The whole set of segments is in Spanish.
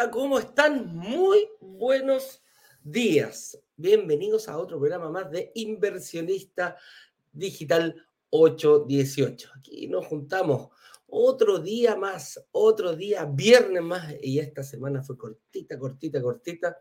Hola, ¿cómo están? Muy buenos días. Bienvenidos a otro programa más de Inversionista Digital 818. Aquí nos juntamos otro día más, otro día, viernes más, y esta semana fue cortita, cortita, cortita,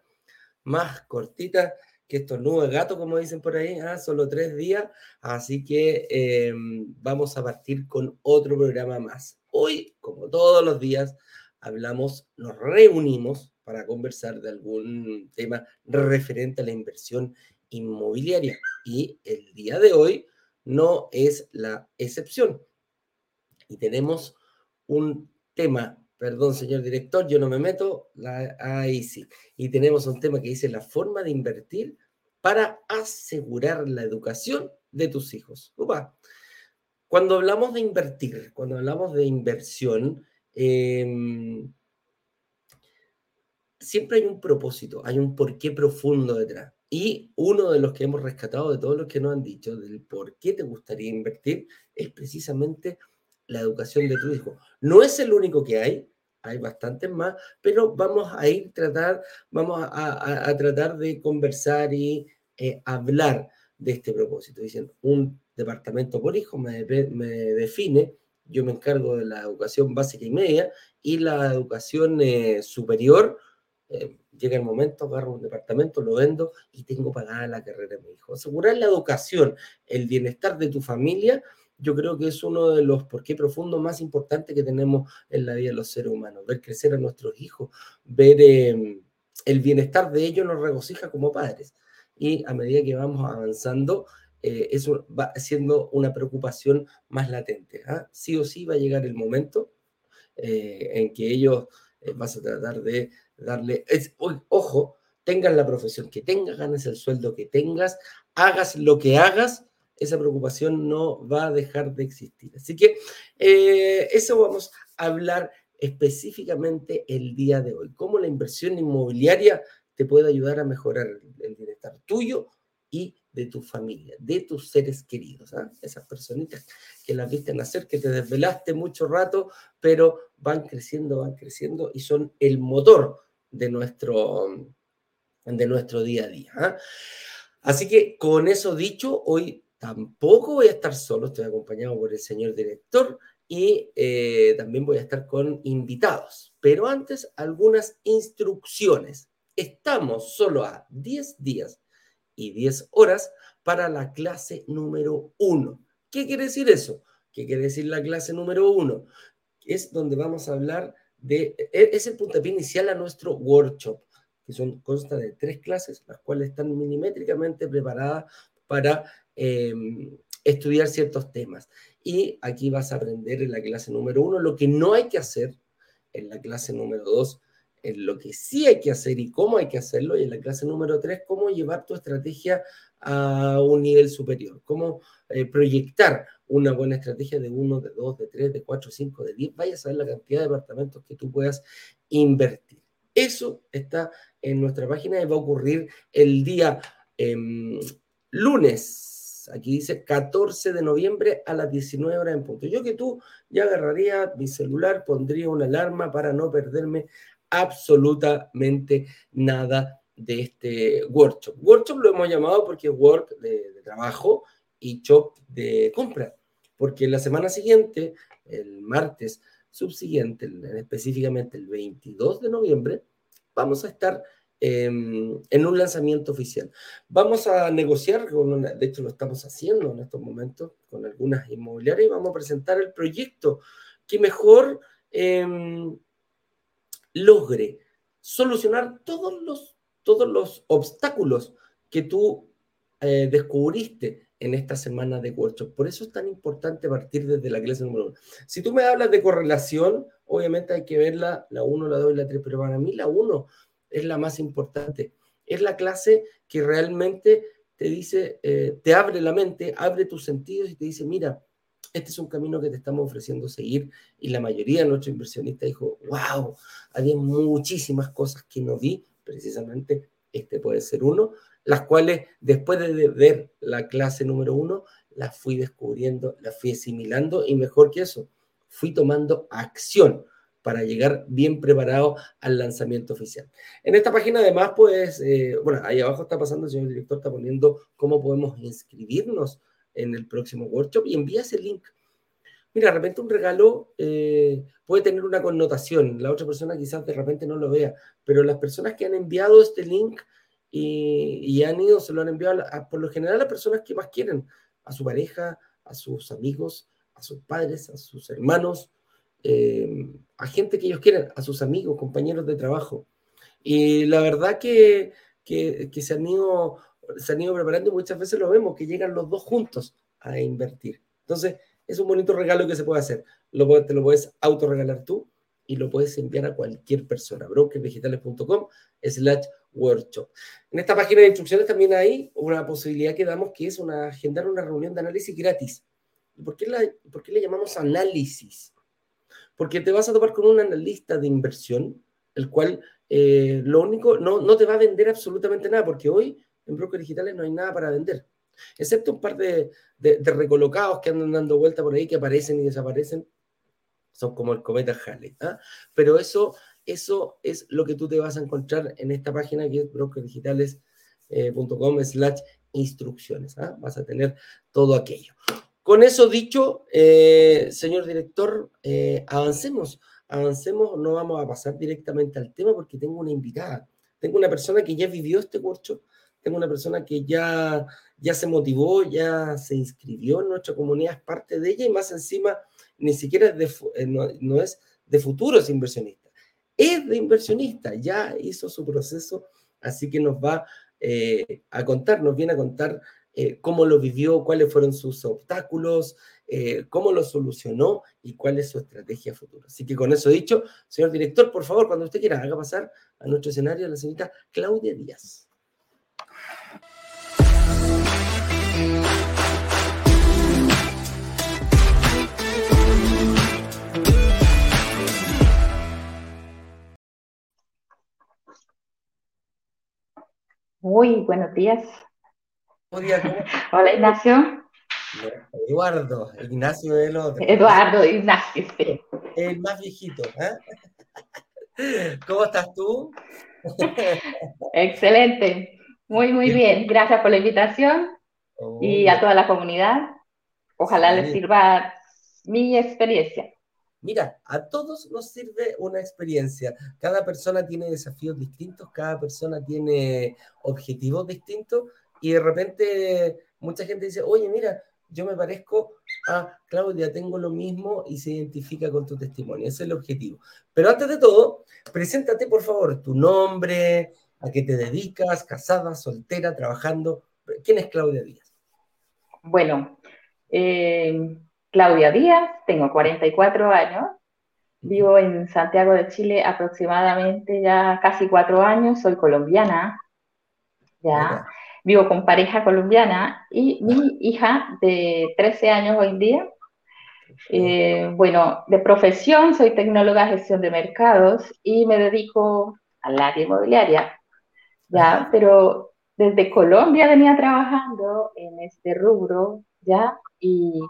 más cortita que estos nubes gato, como dicen por ahí, ¿ah? solo tres días, así que em, vamos a partir con otro programa más. Hoy, como todos los días, hablamos, nos reunimos para conversar de algún tema referente a la inversión inmobiliaria. Y el día de hoy no es la excepción. Y tenemos un tema, perdón, señor director, yo no me meto, ahí sí. Y tenemos un tema que dice la forma de invertir para asegurar la educación de tus hijos. Cuando hablamos de invertir, cuando hablamos de inversión, Em, siempre hay un propósito, hay un porqué profundo detrás. Y uno de los que hemos rescatado de todos los que nos han dicho del por qué te gustaría invertir es precisamente la educación de tu hijo. No es el único que hay, hay bastantes más, pero vamos a ir tratar, vamos a, tratar de conversar y eh, hablar de este propósito. Dicen, un departamento por hijo me, me define yo me encargo de la educación básica y media y la educación eh, superior. Eh, llega el momento, agarro un departamento, lo vendo y tengo pagada la carrera de mi hijo. Asegurar la educación, el bienestar de tu familia, yo creo que es uno de los por qué profundos más importantes que tenemos en la vida de los seres humanos. Ver crecer a nuestros hijos, ver em, el bienestar de ellos nos regocija como padres. Y a medida que vamos avanzando, eh, eso va siendo una preocupación más latente. ¿ah? Sí o sí va a llegar el momento eh, en que ellos eh, vas a tratar de darle, ojo, tengas la profesión que tengas, ganes el sueldo que tengas, hagas lo que hagas, esa preocupación no va a dejar de existir. Así que eso vamos a hablar específicamente el día de hoy, cómo la inversión inmobiliaria te puede ayudar a mejorar el bienestar tuyo y de tu familia, de tus seres queridos, ¿ah? esas personitas que las viste nacer, que te desvelaste mucho rato, pero van creciendo, van creciendo y son el motor de nuestro, de nuestro día a día. ¿ah? Así que con eso dicho, hoy tampoco voy a estar solo, estoy acompañado por el señor director y eh, también voy a estar con invitados. Pero antes, algunas instrucciones. Estamos solo a 10 días y 10 horas para la clase número 1. ¿Qué quiere decir eso? ¿Qué quiere decir la clase número 1? Es donde vamos a hablar de, e, es el puntapié inicial a nuestro workshop, que son, consta de tres clases, las cuales están milimétricamente preparadas para em, estudiar ciertos temas. Y aquí vas a aprender en la clase número 1 lo que no hay que hacer en la clase número 2 en lo que sí hay que hacer y cómo hay que hacerlo, y en la clase número 3, cómo llevar tu estrategia a un nivel superior, cómo eh, proyectar una buena estrategia de 1, de 2, de 3, de 4, 5, de 10, vaya a saber la cantidad de departamentos que tú puedas invertir. Eso está en nuestra página y va a ocurrir el día em, lunes, aquí dice 14 de noviembre a las 19 horas en punto. Yo que tú ya agarraría mi celular, pondría una alarma para no perderme absolutamente nada de este workshop. Workshop lo hemos llamado porque es work de, trabajo y shop de compra, porque la semana siguiente, el martes subsiguiente, específicamente el 22 de noviembre, vamos a estar em, en un lanzamiento oficial. Vamos a negociar, con de hecho lo estamos haciendo en estos momentos con algunas inmobiliarias y vamos a presentar el proyecto que mejor em, logre solucionar todos los, todos los obstáculos que tú eh, descubriste en esta semana de workshop. Por eso es tan importante partir desde la clase número uno. Si tú me hablas de correlación, obviamente hay que verla, la 1, la 2 y la 3, pero para mí la 1 es la más importante. Es la clase que realmente te dice, eh, te abre la mente, abre tus sentidos y te dice, mira, este es un camino que te estamos ofreciendo seguir y la mayoría de nuestros inversionistas dijo, wow, había muchísimas cosas que no vi, precisamente este puede ser uno, las cuales después de ver la clase número uno, las fui descubriendo, las fui asimilando y mejor que eso, fui tomando acción para llegar bien preparado al lanzamiento oficial. En esta página además, pues, eh, bueno, ahí abajo está pasando, el señor director está poniendo cómo podemos inscribirnos en el próximo workshop y envía ese link. Mira, de repente un regalo eh, puede tener una connotación, la otra persona quizás de repente no lo vea, pero las personas que han enviado este link y, han ido, se lo han enviado por lo general a personas que más quieren, a su pareja, a sus amigos, a sus padres, a sus hermanos, eh, a gente que ellos quieren, a sus amigos, compañeros de trabajo. Y la verdad que, que, se, han ido, se han ido preparando y muchas veces lo vemos, que llegan los dos juntos a invertir. Entonces, es un bonito regalo que se puede hacer. Lo, te lo puedes autorregalar tú y lo puedes enviar a cualquier persona. brokerdigitales.com slash workshop. En esta página de instrucciones también hay una posibilidad que damos que es una, agendar una reunión de análisis gratis. por qué, la, por qué le llamamos análisis? porque te vas a topar con un analista de inversión, el cual eh, lo único, no, no te va a vender absolutamente nada, porque hoy en brokers digitales no hay nada para vender, excepto un par de, recolocados que andan dando vuelta por ahí, que aparecen y desaparecen, son como el cometa Halley. ¿ah? Pero eso, eso es lo que tú te vas a encontrar en esta página que es brokersdigitales.com slash instrucciones. ¿ah? Vas a tener todo aquello. Con eso dicho, eh, señor director, eh, avancemos, avancemos, no vamos a pasar directamente al tema porque tengo una invitada, tengo una persona que ya vivió este curso, tengo una persona que ya, ya se motivó, ya se inscribió en nuestra comunidad, es parte de ella y más encima ni siquiera es eh, no, es de futuros inversionistas, es de inversionista, ya hizo su proceso, así que nos va a contar, nos viene a contar eh, cómo lo vivió, cuáles fueron sus obstáculos, eh, cómo lo solucionó y cuál es su estrategia futura. Así que con eso dicho, señor director, por favor, cuando usted quiera, haga pasar a nuestro escenario a la señorita Claudia Díaz. Muy buenos días. Hola, Ignacio. Eduardo, Ignacio de los Eduardo, Ignacio, El más viejito. ¿eh? ¿Cómo estás tú? Excelente, muy, muy bien. Gracias por la invitación y a toda la comunidad. Ojalá les sirva mi experiencia. Mira, a todos nos sirve una experiencia. Cada persona tiene desafíos distintos, cada persona tiene objetivos distintos y de repente mucha gente dice, oye, mira, yo me parezco a Claudia, tengo lo mismo y se identifica con tu testimonio. Ese es el objetivo. Pero antes de todo, preséntate por favor tu nombre, a qué te dedicas, casada, soltera, trabajando. ¿Quién es Claudia Díaz? Bueno, eh, Claudia Díaz, tengo 44 años, vivo en Santiago de Chile aproximadamente ya casi cuatro años, soy colombiana, ya vivo con pareja colombiana y mi hija de 13 años hoy en día. Eh, bueno, de profesión soy tecnóloga de gestión de mercados y me dedico al área inmobiliaria, ¿ya? Pero desde Colombia venía trabajando en este rubro, ¿ya? Y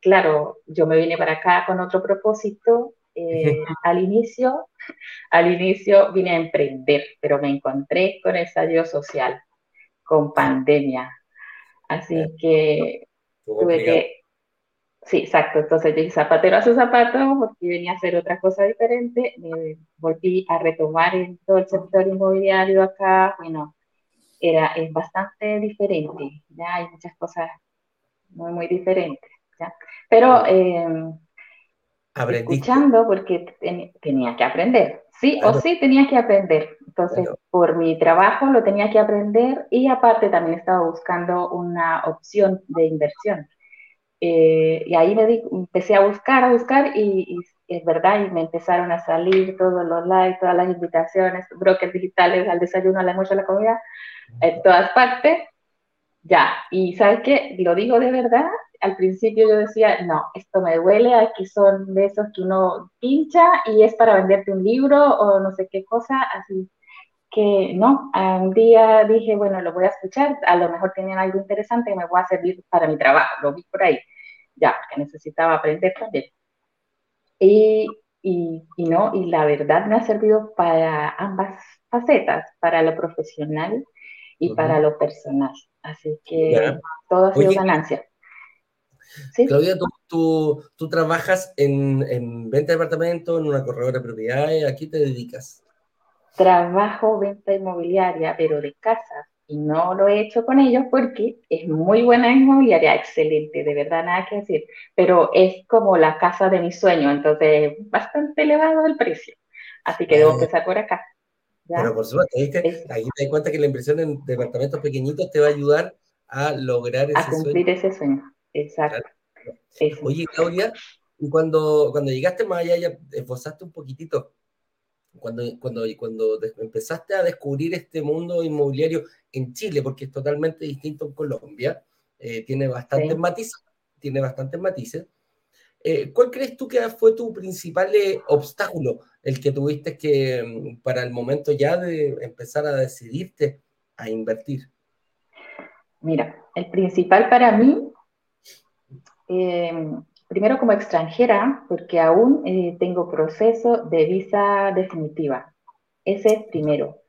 claro, yo me vine para acá con otro propósito. Eh, al inicio, al inicio vine a emprender, pero me encontré con el estallido social con pandemia. Así que tuve que... Sí, exacto. Entonces dije zapatero a su zapato porque venía a hacer otra cosa diferente. Me volví a retomar en todo el sector inmobiliario acá. Bueno, era, es bastante diferente. Ya hay muchas cosas muy, muy diferentes. ¿Ya? Pero eh, escuchando porque tenía que aprender. Sí o sí tenía que aprender. Entonces, por mi trabajo lo tenía que aprender y aparte también estaba buscando una opción de inversión. Eh, y ahí me empecé a buscar, a buscar y, es verdad, y me empezaron a salir todos los likes, todas las invitaciones, brokers digitales, al desayuno, al almuerzo, a la comida, en todas partes. Ya, y ¿sabes qué? Lo digo de verdad, al principio yo decía, no, esto me duele, aquí son de esos que uno pincha y es para venderte un libro o no sé qué cosa, así que no, un día dije, bueno, lo voy a escuchar, a lo mejor tienen algo interesante que me va a servir para mi trabajo, lo vi por ahí, ya, que necesitaba aprender también. Y y, y, no, y la verdad me ha servido para ambas facetas, para lo profesional y para lo personal. Así que todo ha sido ganancia. Claudia, tú, tú, trabajas en, en, venta de departamentos, en una corredora de propiedades, ¿a qué te dedicas? Trabajo venta inmobiliaria, pero de casas. Y no lo he hecho con ellos porque es muy buena inmobiliaria, excelente, de verdad, nada que decir. Pero es como la casa de mi sueño, entonces bastante elevado el precio. Así que debo empezar por acá. Pero por supuesto, ¿viste? Aquí te das cuenta que la inversión en departamentos pequeñitos te va a ayudar a lograr ese a cumplir ese sueño. Exacto. Oye, Claudia, cuando, cuando llegaste más allá, ya esforzaste un poquitito, cuando, cuando, cuando empezaste a descubrir este mundo inmobiliario en Chile, porque es totalmente distinto en Colombia, eh, tiene bastantes matices, tiene bastantes matices. Eh, ¿Cuál crees tú que fue tu principal eh, obstáculo, el que tuviste que, mm, para el momento ya de empezar a decidirte a invertir? Mira, el principal para mí, primero como extranjera, porque aún tengo proceso de visa definitiva. Ese es primero.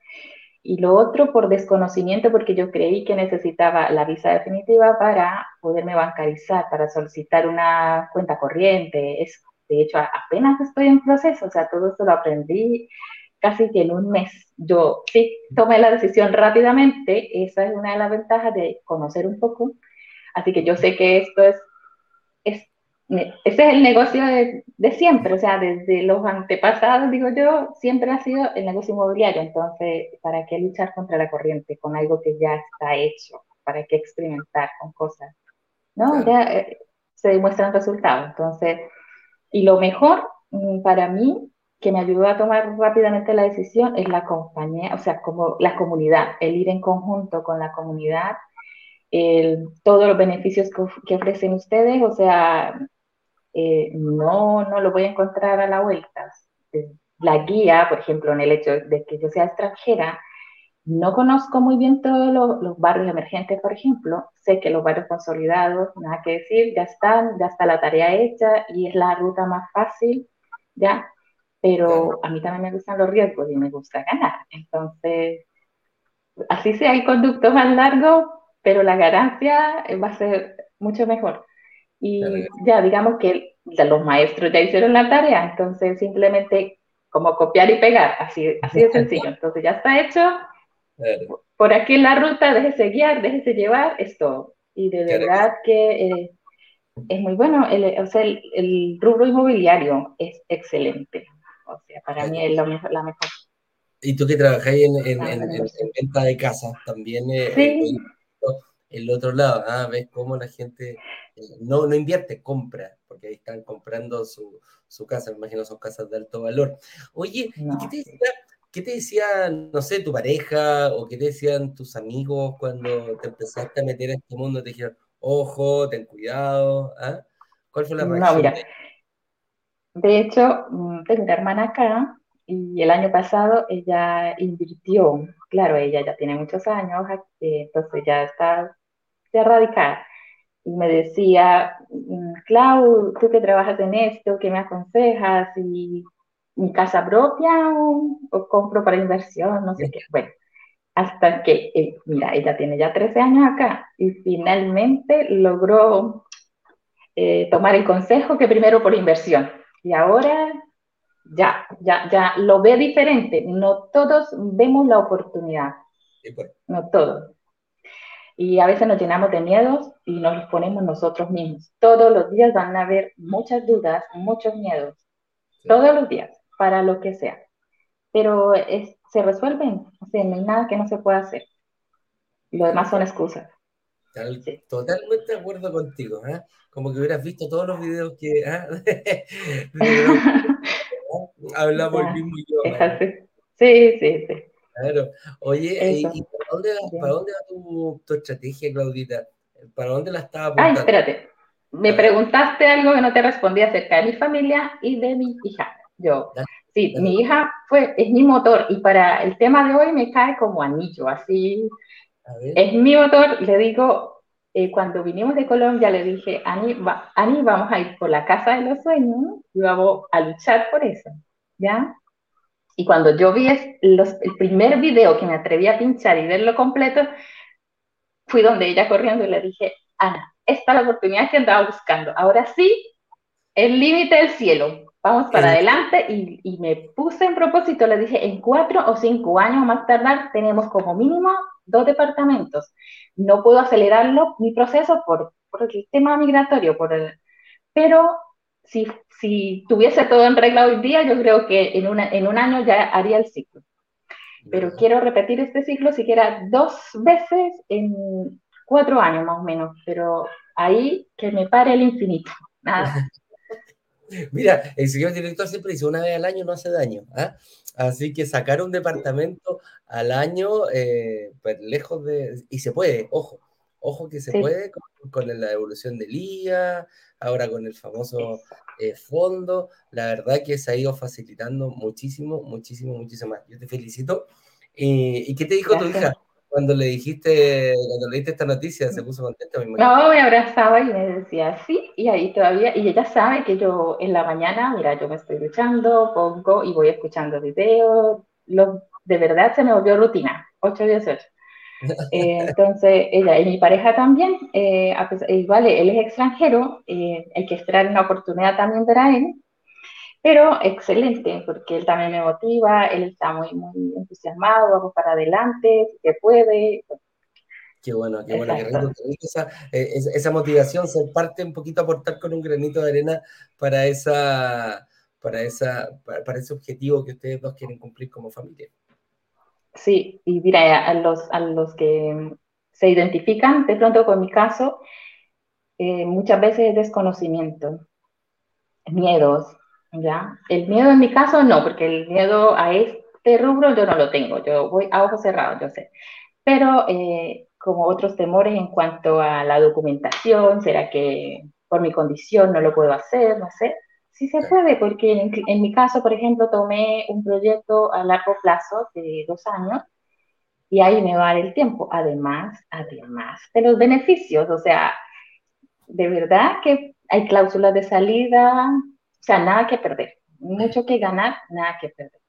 Y lo otro por desconocimiento, porque yo creí que necesitaba la visa definitiva para poderme bancarizar, para solicitar una cuenta corriente. De hecho, apenas estoy en proceso, o sea, todo esto lo aprendí casi que en un mes. Yo sí tomé la decisión rápidamente, esa es una de las ventajas de conocer un poco. Así que yo sé que esto es, es ese es el negocio de, de, siempre, o sea, desde los antepasados, digo yo, siempre ha sido el negocio inmobiliario. Entonces, ¿para qué luchar contra la corriente con algo que ya está hecho? ¿Para qué experimentar con cosas? ¿No? Ya eh, se demuestran resultados. Entonces, y lo mejor mm, para mí, que me ayudó a tomar rápidamente la decisión, es la compañía, o sea, como la comunidad, el ir en conjunto con la comunidad, el, todos los beneficios que, que ofrecen ustedes, o sea, eh, no, no lo voy a encontrar a la vuelta. La guía, por ejemplo, en el hecho de que yo sea extranjera, no conozco muy bien todos los, barrios emergentes, por ejemplo. Sé que los barrios consolidados, nada que decir, ya están, ya está la tarea hecha y es la ruta más fácil, ¿ya? Pero a mí también me gustan los riesgos y me gusta ganar. Entonces, así sea, hay conductos más largos, pero la ganancia va a ser mucho mejor. Y ya digamos que los maestros ya hicieron la tarea, entonces simplemente como copiar y pegar, así, así de sencillo. Entonces ya está hecho. Por aquí en la ruta, déjese guiar, déjese llevar, es todo. Y de verdad que eh, es muy bueno. El, o sea, el, rubro inmobiliario es excelente. O sea, para mí es la mejor. Y tú que trabajáis en, en, venta de casa, también eh, sí. el otro lado, ¿ah? ves cómo la gente no, no invierte, compra, porque ahí están comprando su, su casa, me imagino son casas de alto valor. Oye, qué te decía, qué te decía, no sé, tu pareja o qué te decían tus amigos cuando te empezaste a meter en este mundo? Te dijeron, ojo, ten cuidado, ¿ah? ¿Cuál fue la reacción? No, mira, de hecho, mm, tengo una hermana acá y el año pasado ella invirtió, claro, ella ya tiene muchos años, entonces ya está ya radicada y me decía, mm, Clau, tú que trabajas en esto, ¿qué me aconsejas? ¿Y mi casa propia o, compro para inversión? No sé qué. Bueno, hasta que, eh, mira, ella tiene ya 13 años acá y finalmente logró eh, tomar el consejo que primero por inversión. Y ahora ya, ya, ya lo ve diferente. No todos vemos la oportunidad. Pues. No todos y a veces nos llenamos de miedos y nos los ponemos nosotros mismos. Todos los días van a haber muchas dudas, muchos miedos, todos los días, para lo que sea. Pero se resuelven, o sea, no hay nada que no se pueda hacer. Lo demás son excusas. Totalmente de acuerdo contigo, ¿eh? como que hubieras visto todos los videos que ¿eh? hablamos el mismo idioma. Sí, sí, sí. Claro. Oye, ¿y para dónde, para dónde va tu, tu, estrategia, Claudita? ¿Para dónde la estaba apuntando? Ay, espérate. Me preguntaste algo que no te respondí acerca de mi familia y de mi hija. Yo, sí, mi hija fue, es mi motor y para el tema de hoy me cae como anillo, así. Es mi motor, le digo, eh, cuando vinimos de Colombia le dije, Ani, Ani, vamos a ir por la casa de los sueños y vamos a luchar por eso, ¿ya? Y cuando yo vi el primer video que me atreví a pinchar y verlo completo, fui donde ella corriendo y le dije, Ana, esta es la oportunidad que andaba buscando. Ahora sí, el límite del cielo. Vamos para adelante y, y, me puse en propósito, le dije, en cuatro o cinco años más tardar tenemos como mínimo dos departamentos. No puedo acelerarlo, mi proceso, por, por el tema migratorio, por el, pero si, si tuviese todo en regla hoy día, yo creo que en, una, en un año ya haría el ciclo. Pero quiero repetir este ciclo siquiera dos veces en cuatro años más o menos, pero ahí que me pare el infinito. Nada. Mira, el señor director siempre dice una vez al año no hace daño. ¿ah? Así que sacar un departamento al año, eh, pues lejos de. Y se puede, ojo, ojo que se puede con, la evolución del IA, ahora con el famoso eh, fondo. La verdad que se ha ido facilitando muchísimo, muchísimo, muchísimo más. Yo te felicito. ¿Y qué te dijo tu hija? Cuando le dijiste, cuando leíste esta noticia, se puso contenta. no, me abrazaba y me decía sí, y ahí todavía, y ella sabe que yo en la mañana, mira, yo me estoy luchando, pongo y voy escuchando videos, de verdad se me volvió rutina, 8 días 8. Eh, entonces, ella y mi pareja también, eh, igual él es extranjero, eh, hay que esperar una oportunidad también para él, pero excelente, porque él también me motiva, él está muy, muy entusiasmado, vamos para adelante, si se puede. Qué bueno, qué bueno, qué rico, esa, eh, esa, motivación, ser parte, un poquito aportar con un granito de arena para, esa, para, esa, para, ese objetivo que ustedes dos quieren cumplir como familia. Sí, y mira, a los, a los que se identifican de pronto con mi caso, eh, muchas veces es desconocimiento, miedos, ¿ya? El miedo en mi caso no, porque el miedo a este rubro yo no lo tengo, yo voy a ojos cerrados, yo sé. Pero eh, como otros temores en cuanto a la documentación, ¿será que por mi condición no lo puedo hacer? No sé. Sí se puede, porque en, en mi caso, por ejemplo, tomé un proyecto a largo plazo de dos años y ahí me va el tiempo. Además, además de los beneficios, o sea, de verdad que hay cláusulas de salida, o sea, nada que perder. Mucho que ganar, nada que perder.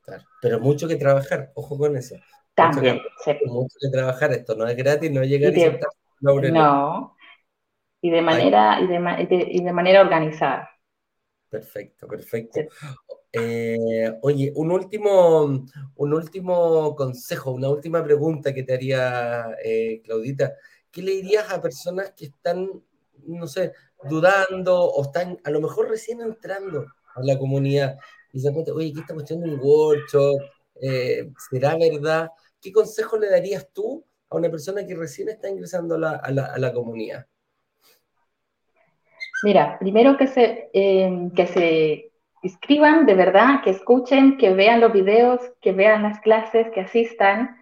Claro, pero mucho que trabajar, ojo con eso. También. Mucho que, trabajar, esto no es gratis, no llega y, a No, y de manera, y de, y de, manera organizada. Perfecto, perfecto. Eh, oye, un último, un último consejo, una última pregunta que te haría eh, Claudita. ¿Qué le dirías a personas que están, no sé, dudando o están a lo mejor recién entrando a la comunidad y se dan cuenta, oye, ¿qué está cuestión un workshop? Eh, ¿Será verdad? ¿Qué consejo le darías tú a una persona que recién está ingresando a la, a la, comunidad? Mira, primero que se, eh, que se inscriban de verdad, que escuchen, que vean los videos, que vean las clases, que asistan.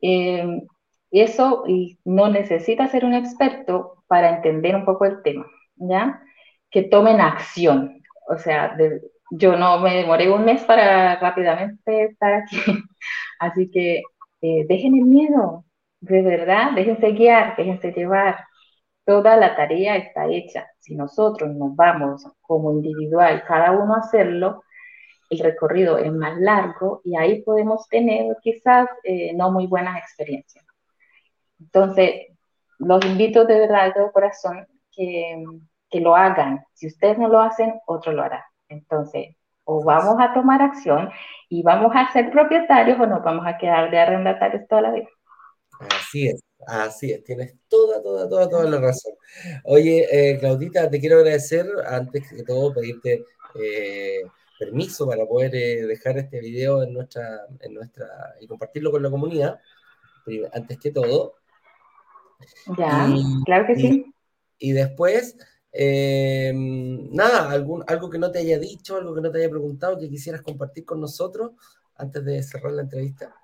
Eh, eso no necesita ser un experto para entender un poco el tema. ¿Ya? Que tomen acción. O sea, yo no me demoré un mes para rápidamente estar aquí. Así que eh, dejen el miedo, de verdad, déjense guiar, déjense llevar. Toda la tarea está hecha. Si nosotros nos vamos como individual, cada uno a hacerlo, el recorrido es más largo y ahí podemos tener quizás eh, no muy buenas experiencias. Entonces, los invito de verdad de corazón que, que lo hagan. Si ustedes no lo hacen, otro lo hará. Entonces, o vamos a tomar acción y vamos a ser propietarios o nos vamos a quedar de arrendatarios toda la vida. Así es, así es, tienes toda, toda, toda, toda la razón. Oye, eh, Claudita, te quiero agradecer, antes que todo, pedirte eh, permiso para poder eh, dejar este video en nuestra, en nuestra, y compartirlo con la comunidad, antes que todo. Ya, claro que sí. Y después, eh, nada, algún, algo que no te haya dicho, algo que no te haya preguntado, que quisieras compartir con nosotros antes de cerrar la entrevista.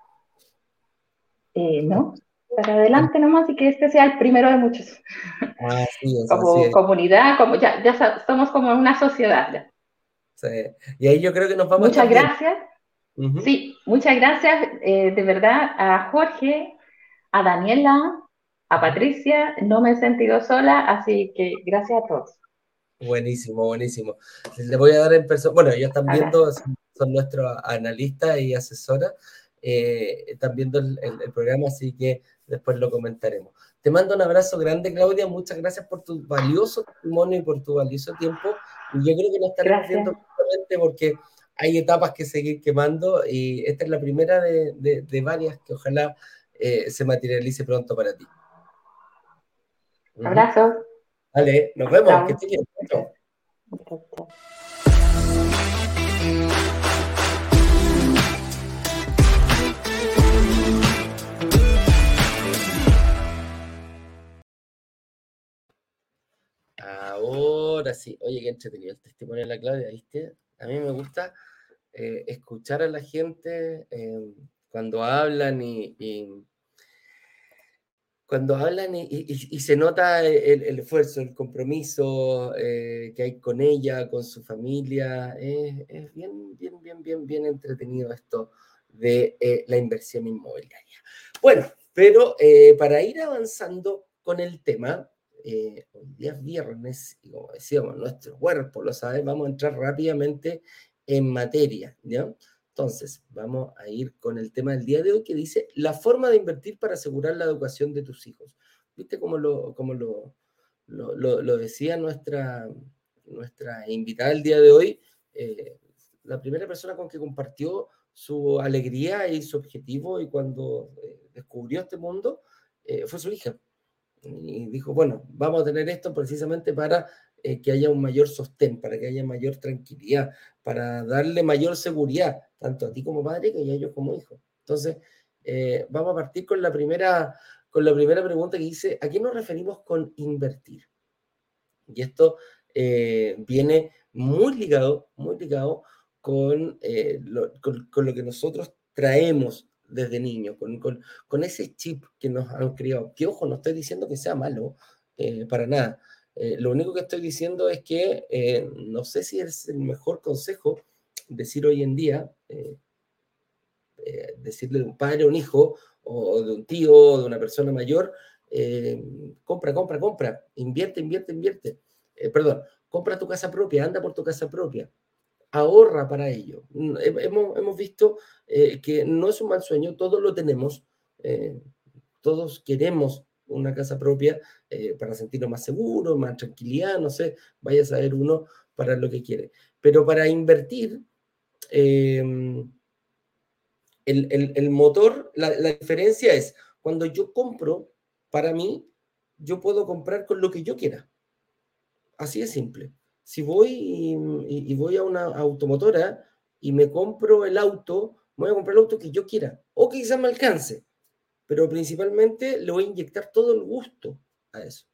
Eh, no, para adelante nomás y que este sea el primero de muchos. como comunidad, como ya, ya somos como una sociedad ya. Sí. Y ahí yo creo que nos vamos Muchas gracias. Sí, muchas gracias eh, de verdad a Jorge, a Daniela, a Patricia, no me he sentido sola, así que gracias a todos. Buenísimo, buenísimo. Les voy a dar en persona, bueno, ellos están viendo, son, nuestros analistas y asesoras, eh, están viendo el, programa, así que después lo comentaremos. Te mando un abrazo grande, Claudia, muchas gracias por tu valioso testimonio y por tu valioso tiempo. Y yo creo que nos estaremos viendo porque hay etapas que seguir quemando y esta es la primera de, varias que ojalá eh, se materialice pronto para ti. Abrazo. Vale, nos vemos. Que bien. Ahora sí, oye, qué entretenido el testimonio de la Claudia, ¿viste? A mí me gusta eh, escuchar a la gente eh, cuando hablan y, cuando hablan y, se nota el, esfuerzo, el compromiso eh, que hay con ella, con su familia. es bien, bien, bien, bien, bien entretenido esto de la inversión inmobiliaria. Bueno, pero para ir avanzando con el tema, hoy día es viernes y como decíamos, nuestro cuerpo lo sabe, vamos a entrar rápidamente en materia, ¿ya? Entonces, vamos a ir con el tema del día de hoy que dice la forma de invertir para asegurar la educación de tus hijos. ¿Viste cómo lo, cómo lo, lo, decía nuestra, nuestra invitada el día de hoy? Eh, la primera persona con que compartió su alegría y su objetivo y cuando eh, descubrió este mundo eh, fue su hija. Y dijo, bueno, vamos a tener esto precisamente para eh, que haya un mayor sostén, para que haya mayor tranquilidad, para darle mayor seguridad, tanto a ti como padre que a ellos como hijo. Entonces, eh, vamos a partir con la, primera, con la primera pregunta que dice, ¿a qué nos referimos con invertir? Y esto eh, viene muy ligado, muy ligado con, lo, con, lo que nosotros traemos desde niños, con, con, ese chip que nos han criado. Que ojo, no estoy diciendo que sea malo, para nada, eh, lo único que estoy diciendo es que eh, no sé si es el mejor consejo decir hoy en día, eh, decirle de un padre a un hijo, o de un tío, o de una persona mayor, compra, compra, compra, invierte, invierte, invierte. perdón, compra tu casa propia, anda por tu casa propia, ahorra para ello. Mm, hemos, hemos visto que no es un mal sueño, todos lo tenemos, todos queremos una casa propia eh, para sentirnos más seguros, más tranquilidad, no sé, vaya a saber uno para lo que quiere. Pero para invertir, em, el, motor, la, diferencia es, cuando yo compro, para mí, yo puedo comprar con lo que yo quiera. Así de simple. Si voy y, voy a una automotora y me compro el auto, voy a comprar el auto que yo quiera, o que quizás me alcance pero principalmente le voy a inyectar todo el gusto a eso.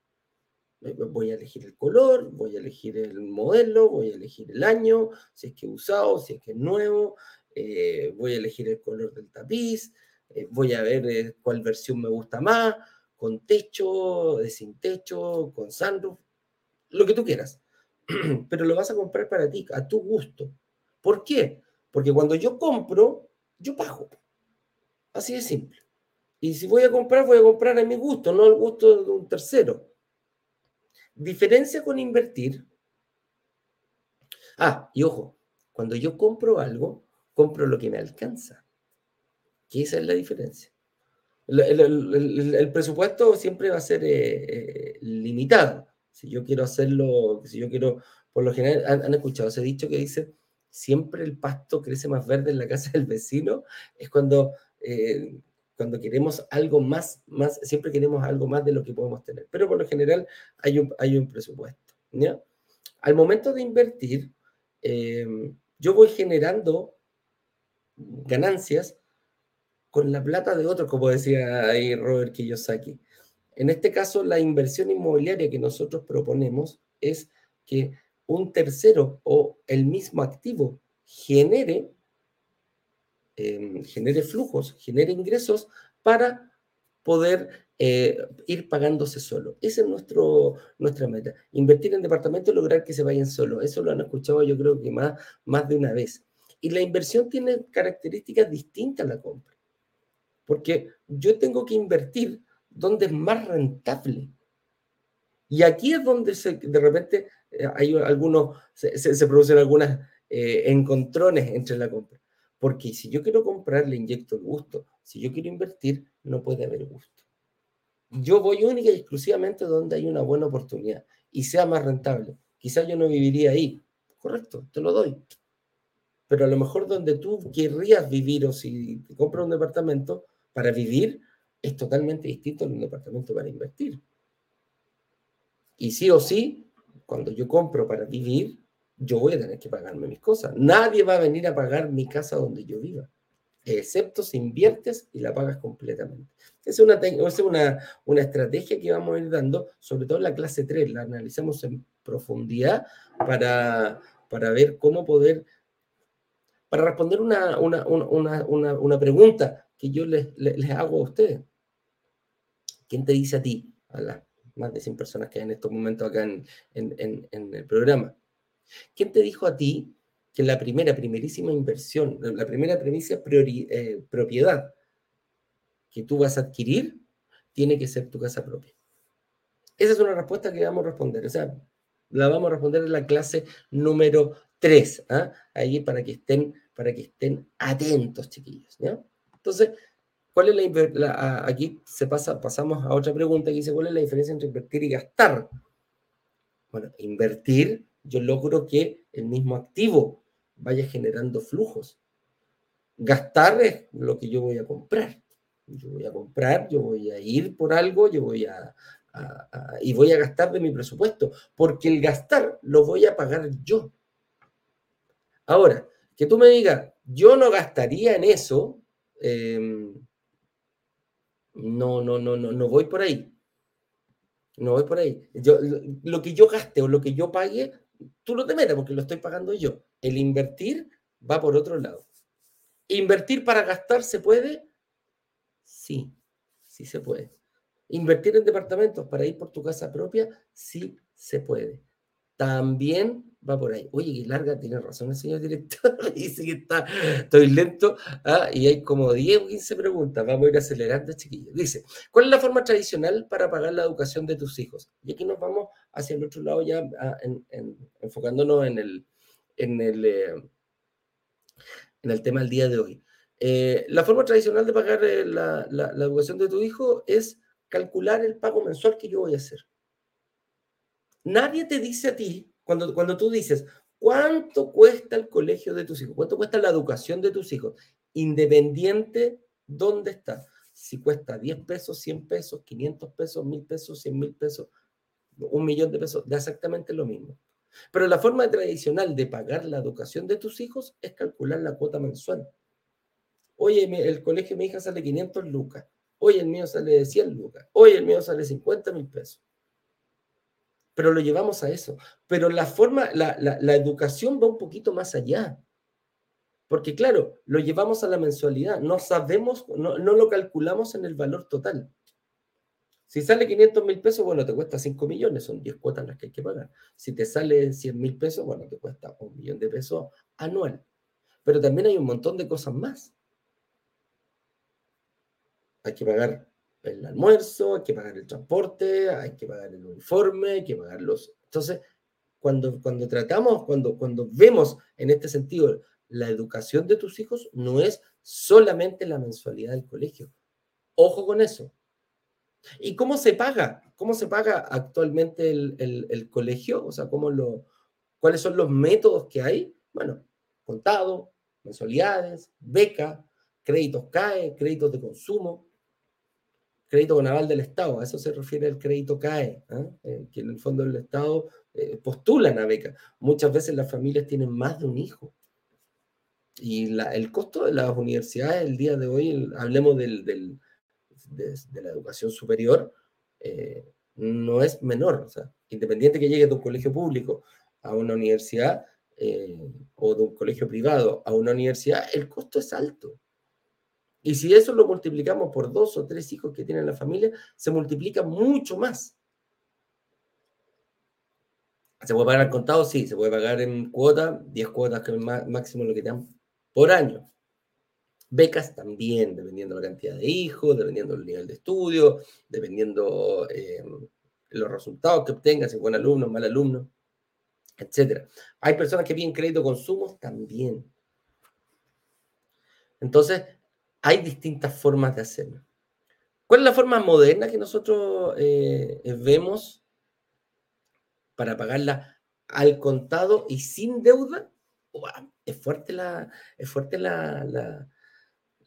Voy a elegir el color, voy a elegir el modelo, voy a elegir el año, si es que he usado, si es que es nuevo, eh, voy a elegir el color del tapiz, eh, voy a ver eh, cuál versión me gusta más, con techo, sin techo, con sunroof, lo que tú quieras. Pero lo vas a comprar para ti, a tu gusto. ¿Por qué? Porque cuando yo compro, yo pago. Así de simple. Y si voy a comprar, voy a comprar a mi gusto, no al gusto de un tercero. Diferencia con invertir. Ah, y ojo, cuando yo compro algo, compro lo que me alcanza. Esa es la diferencia. El, presupuesto siempre va a ser eh, eh, limitado. Si yo quiero hacerlo, si yo quiero, por lo general, han, escuchado ese dicho que dice, siempre el pasto crece más verde en la casa del vecino, es cuando eh, cuando queremos algo más, más, siempre queremos algo más de lo que podemos tener, pero por lo general hay un, hay un presupuesto. Al momento de invertir, em, yo voy generando ganancias con la plata de otros, como decía ahí Robert Kiyosaki. En este caso, la inversión inmobiliaria que nosotros proponemos es que un tercero o el mismo activo genere Em, genere flujos, genere ingresos para poder eh, ir pagándose solo. Esa es nuestro, nuestra meta. Invertir en departamentos lograr que se vayan solo. Eso lo han escuchado yo creo que más, más de una vez. Y la inversión tiene características distintas a la compra. Porque yo tengo que invertir donde es más rentable. Y aquí es donde de repente eh, hay algunos, se, producen algunas eh, encontrones entre la compra. Porque si yo quiero comprar, le inyecto el gusto. Si yo quiero invertir, no puede haber gusto. Yo voy única y exclusivamente donde hay una buena oportunidad y sea más rentable. Quizás yo no viviría ahí. Correcto, te lo doy. Pero a lo mejor donde tú querrías vivir o si te compras un departamento para vivir, es totalmente distinto a un departamento para invertir. Y sí o sí, cuando yo compro para vivir, yo voy a tener que pagarme mis cosas. Nadie va a venir a pagar mi casa donde yo viva, excepto si inviertes y la pagas completamente. Esa es una, una, estrategia que vamos a ir dando, sobre todo en la clase 3, la analizamos en profundidad para, para ver cómo poder, para responder una, una, una, una pregunta que yo les, les, hago a ustedes. ¿Quién te dice a ti, a las más de 100 personas que hay en estos momentos acá en, en, en, el programa? ¿Quién te dijo a ti que la primera, primerísima inversión, la primera premisa eh, propiedad que tú vas a adquirir tiene que ser tu casa propia? Esa es una respuesta que vamos a responder. O sea, la vamos a responder en la clase número 3. ¿ah? Ahí para que estén, para que estén atentos, chiquillos. Entonces, ¿cuál es la, aquí se pasa, pasamos a otra pregunta que dice, ¿cuál es la diferencia entre invertir y gastar? Bueno, invertir, yo logro que el mismo activo vaya generando flujos. Gastar es lo que yo voy a comprar. Yo voy a comprar, yo voy a ir por algo, yo voy a, y voy a gastar de mi presupuesto, porque el gastar lo voy a pagar yo. Ahora, que tú me digas, yo no gastaría en eso, Em, no, no, no, no, no voy por ahí. No voy por ahí. Yo, lo que yo gaste o lo que yo pague, tú no te metas porque lo estoy pagando yo. El invertir va por otro lado. ¿Invertir para gastar se puede? Sí, sí se puede. ¿Invertir en departamentos para ir por tu casa propia? Sí se puede. También va por ahí. Oye, qué larga, tiene razón el señor director. Dice que está, estoy lento. Ah, y hay como 10 o 15 preguntas. Vamos a ir acelerando, chiquillos. Dice, ¿cuál es la forma tradicional para pagar la educación de tus hijos? Y aquí nos vamos hacia el otro lado ya, ah, enfocándonos en el, en el, eh, en el tema del día de hoy. Eh, la forma tradicional de pagar eh, la, la educación de tu hijo es calcular el pago mensual que yo voy a hacer. Nadie te dice a ti cuando, cuando tú dices, ¿cuánto cuesta el colegio de tus hijos? ¿Cuánto cuesta la educación de tus hijos? Independiente dónde está. Si cuesta 10 pesos, 100 pesos, 500 pesos, 1000 pesos, 100 mil pesos, un millón de pesos, da exactamente lo mismo. Pero la forma tradicional de pagar la educación de tus hijos es calcular la cuota mensual. Oye, el colegio de mi hija sale 500 lucas. Hoy el mío sale de 100 lucas. Hoy el mío sale 50 mil pesos pero lo llevamos a eso. Pero la forma, la, educación va un poquito más allá. Porque claro, lo llevamos a la mensualidad, no sabemos, no, lo calculamos en el valor total. Si sale 500 mil pesos, bueno, te cuesta 5 millones, son 10 cuotas las que hay que pagar. Si te sale 100 mil pesos, bueno, te cuesta un millón de pesos anual. Pero también hay un montón de cosas más. Hay que pagar el almuerzo, hay que pagar el transporte, hay que pagar el uniforme, hay que pagar los... Entonces, cuando, cuando tratamos, cuando, cuando vemos en este sentido la educación de tus hijos, no es solamente la mensualidad del colegio. Ojo con eso. ¿Y cómo se paga? ¿Cómo se paga actualmente el, colegio? O sea, ¿cómo lo, ¿cuáles son los métodos que hay? Bueno, contado, mensualidades, beca, créditos CAE, créditos de consumo crédito con aval del Estado, a eso se refiere el crédito CAE, ¿ah? eh, que en el fondo del Estado eh, postulan a beca. Muchas veces las familias tienen más de un hijo. Y el costo de las universidades el día de hoy, hablemos del, de, la educación superior, eh, no es menor. O sea, independiente que llegue de un colegio público a una universidad o de un colegio privado a una universidad, el costo es alto. Y si eso lo multiplicamos por dos o tres hijos que tiene la familia, se multiplica mucho más. ¿Se puede pagar al contado? Sí, se puede pagar en cuota, 10 cuotas que es máximo lo que te por año. Becas también, dependiendo de la cantidad de hijos, dependiendo del nivel de estudio, dependiendo eh, los resultados que obtengas, si buen alumno, mal alumno, etc. Hay personas que piden crédito consumos también. Entonces, hay distintas formas de hacerlo. ¿Cuál es la forma moderna que nosotros eh, vemos para pagarla al contado y sin deuda? es fuerte la, es fuerte la,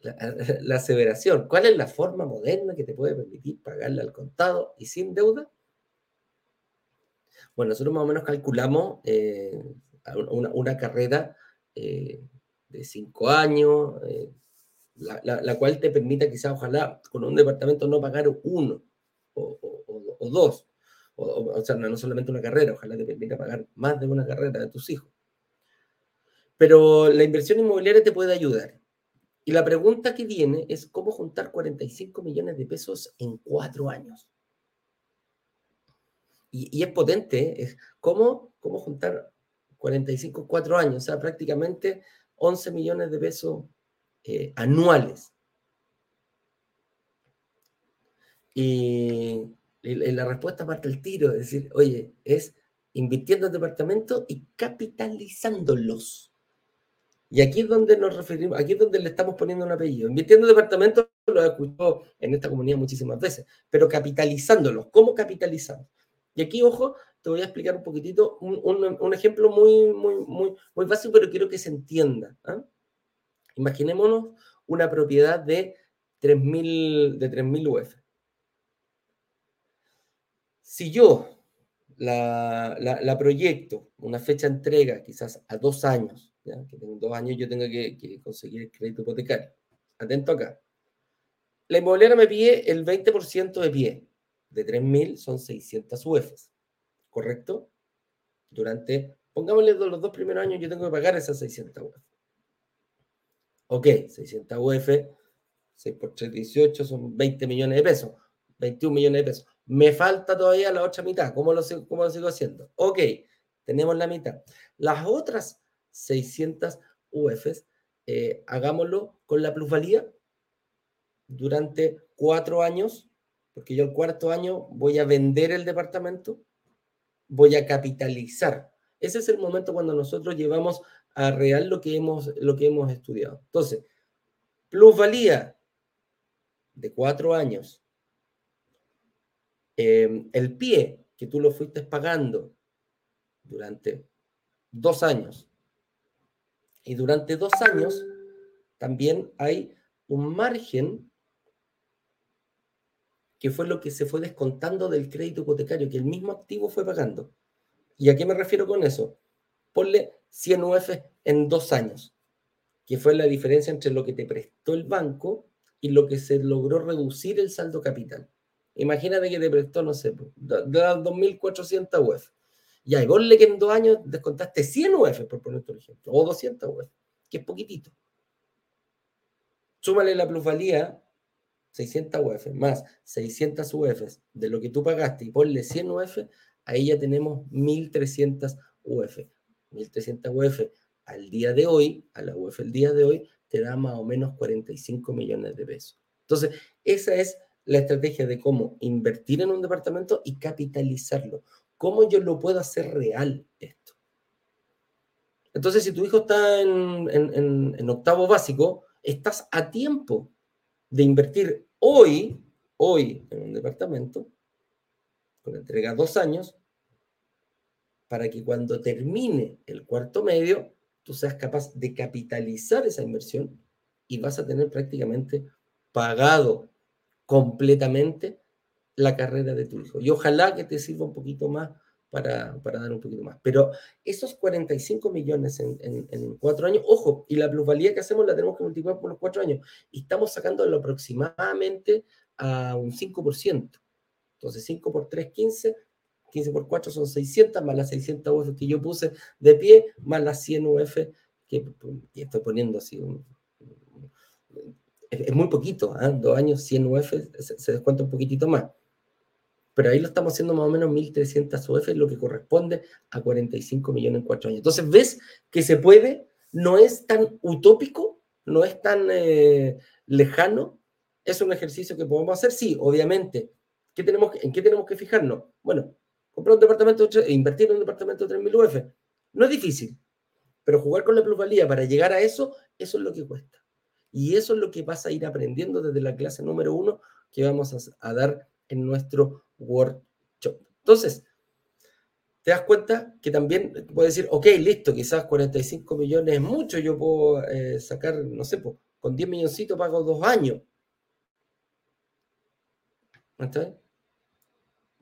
la, aseveración. ¿Cuál es la forma moderna que te puede permitir pagarla al contado y sin deuda? Bueno, nosotros más o menos calculamos eh, una, carrera eh, de cinco años, la, cual te permita quizás, ojalá, con un departamento no pagar uno o, dos. O, sea, no, solamente una carrera, ojalá te permita pagar más de una carrera de tus hijos. Pero la inversión inmobiliaria te puede ayudar. Y la pregunta que viene es cómo juntar 45 millones de pesos en cuatro años. Y, es potente, ¿eh? es cómo, cómo juntar 45 en cuatro años, o sea, prácticamente 11 millones de pesos eh, anuales. Y, la respuesta parte el tiro, es decir, oye, es invirtiendo en departamentos y capitalizándolos. Y aquí es donde nos referimos, aquí es donde le estamos poniendo un apellido. Invirtiendo en departamentos lo he escuchado en esta comunidad muchísimas veces, pero capitalizándolos. ¿Cómo capitalizamos? Y aquí, ojo, te voy a explicar un poquitito, un, ejemplo muy, muy, muy, muy básico, pero quiero que se entienda. ¿ah? Imaginémonos una propiedad de 3.000 de UF. Si yo la, proyecto, una fecha de entrega quizás a dos años, que en dos años yo tenga que, conseguir el crédito hipotecario. Atento acá. La inmobiliaria me pide el 20% de pie. De 3.000 son 600 UF. ¿Correcto? Durante, pongámosle los dos primeros años, yo tengo que pagar esas 600 UF. Ok, 600 UF, 6 por 3, 18, son 20 millones de pesos, 21 millones de pesos. Me falta todavía la otra mitad. ¿Cómo lo, cómo lo sigo haciendo? Ok, tenemos la mitad. Las otras 600 UFs, eh, hagámoslo con la plusvalía durante cuatro años, porque yo el cuarto año voy a vender el departamento, voy a capitalizar. Ese es el momento cuando nosotros llevamos a real lo que hemos, lo que hemos estudiado. Entonces, plusvalía de cuatro años. Em, el pie que tú lo fuiste pagando durante dos años. Y durante dos años también hay un margen que fue lo que se fue descontando del crédito hipotecario, que el mismo activo fue pagando. ¿Y a qué me refiero con eso? Ponle 100 UF en dos años, que fue la diferencia entre lo que te prestó el banco y lo que se logró reducir el saldo capital. Imagínate que te prestó, no sé, 2.400 UF. Y ahí le que en dos años descontaste 100 UF, por poner otro ejemplo, o 200 UF, que es poquitito. Súmale la plusvalía, 600 UF, más 600 UF de lo que tú pagaste y ponle 100 UF, ahí ya tenemos 1.300 UF. 1.300 UF al día de hoy, a la UF el día de hoy, te da más o menos 45 millones de pesos. Entonces, esa es la estrategia de cómo invertir en un departamento y capitalizarlo. ¿Cómo yo lo puedo hacer real esto? Entonces, si tu hijo está en, octavo básico, estás a tiempo de invertir hoy, hoy en un departamento, con entrega dos años, para que cuando termine el cuarto medio, tú seas capaz de capitalizar esa inversión y vas a tener prácticamente pagado completamente la carrera de tu hijo. Y ojalá que te sirva un poquito más para, dar un poquito más. Pero esos 45 millones en, en, cuatro años, ojo, y la plusvalía que hacemos la tenemos que multiplicar por los cuatro años. Y estamos sacando aproximadamente a un 5%. Entonces, 5 por 3, 15, 15 por 4 son 600, más las 600 UF que yo puse de pie, más las 100 UF que, estoy poniendo así. es, muy poquito, ¿eh? dos años, 100 UF, se, descuenta un poquitito más. Pero ahí lo estamos haciendo más o menos 1.300 UF, lo que corresponde a 45 millones en cuatro años. Entonces, ves que se puede, no es tan utópico no es tan eh, lejano, es un ejercicio que podemos hacer, sí, obviamente. ¿Qué tenemos, ¿En qué tenemos que fijarnos? Bueno, comprar un departamento, e invertir en un departamento de 3.000 UF. No es difícil, pero jugar con la plusvalía para llegar a eso, eso es lo que cuesta. Y eso es lo que vas a ir aprendiendo desde la clase número uno que vamos a, dar en nuestro workshop. Entonces, te das cuenta que también puedes decir, ok, listo, quizás 45 millones es mucho, yo puedo eh, sacar, no sé, con 10 milloncitos pago dos años. ¿Está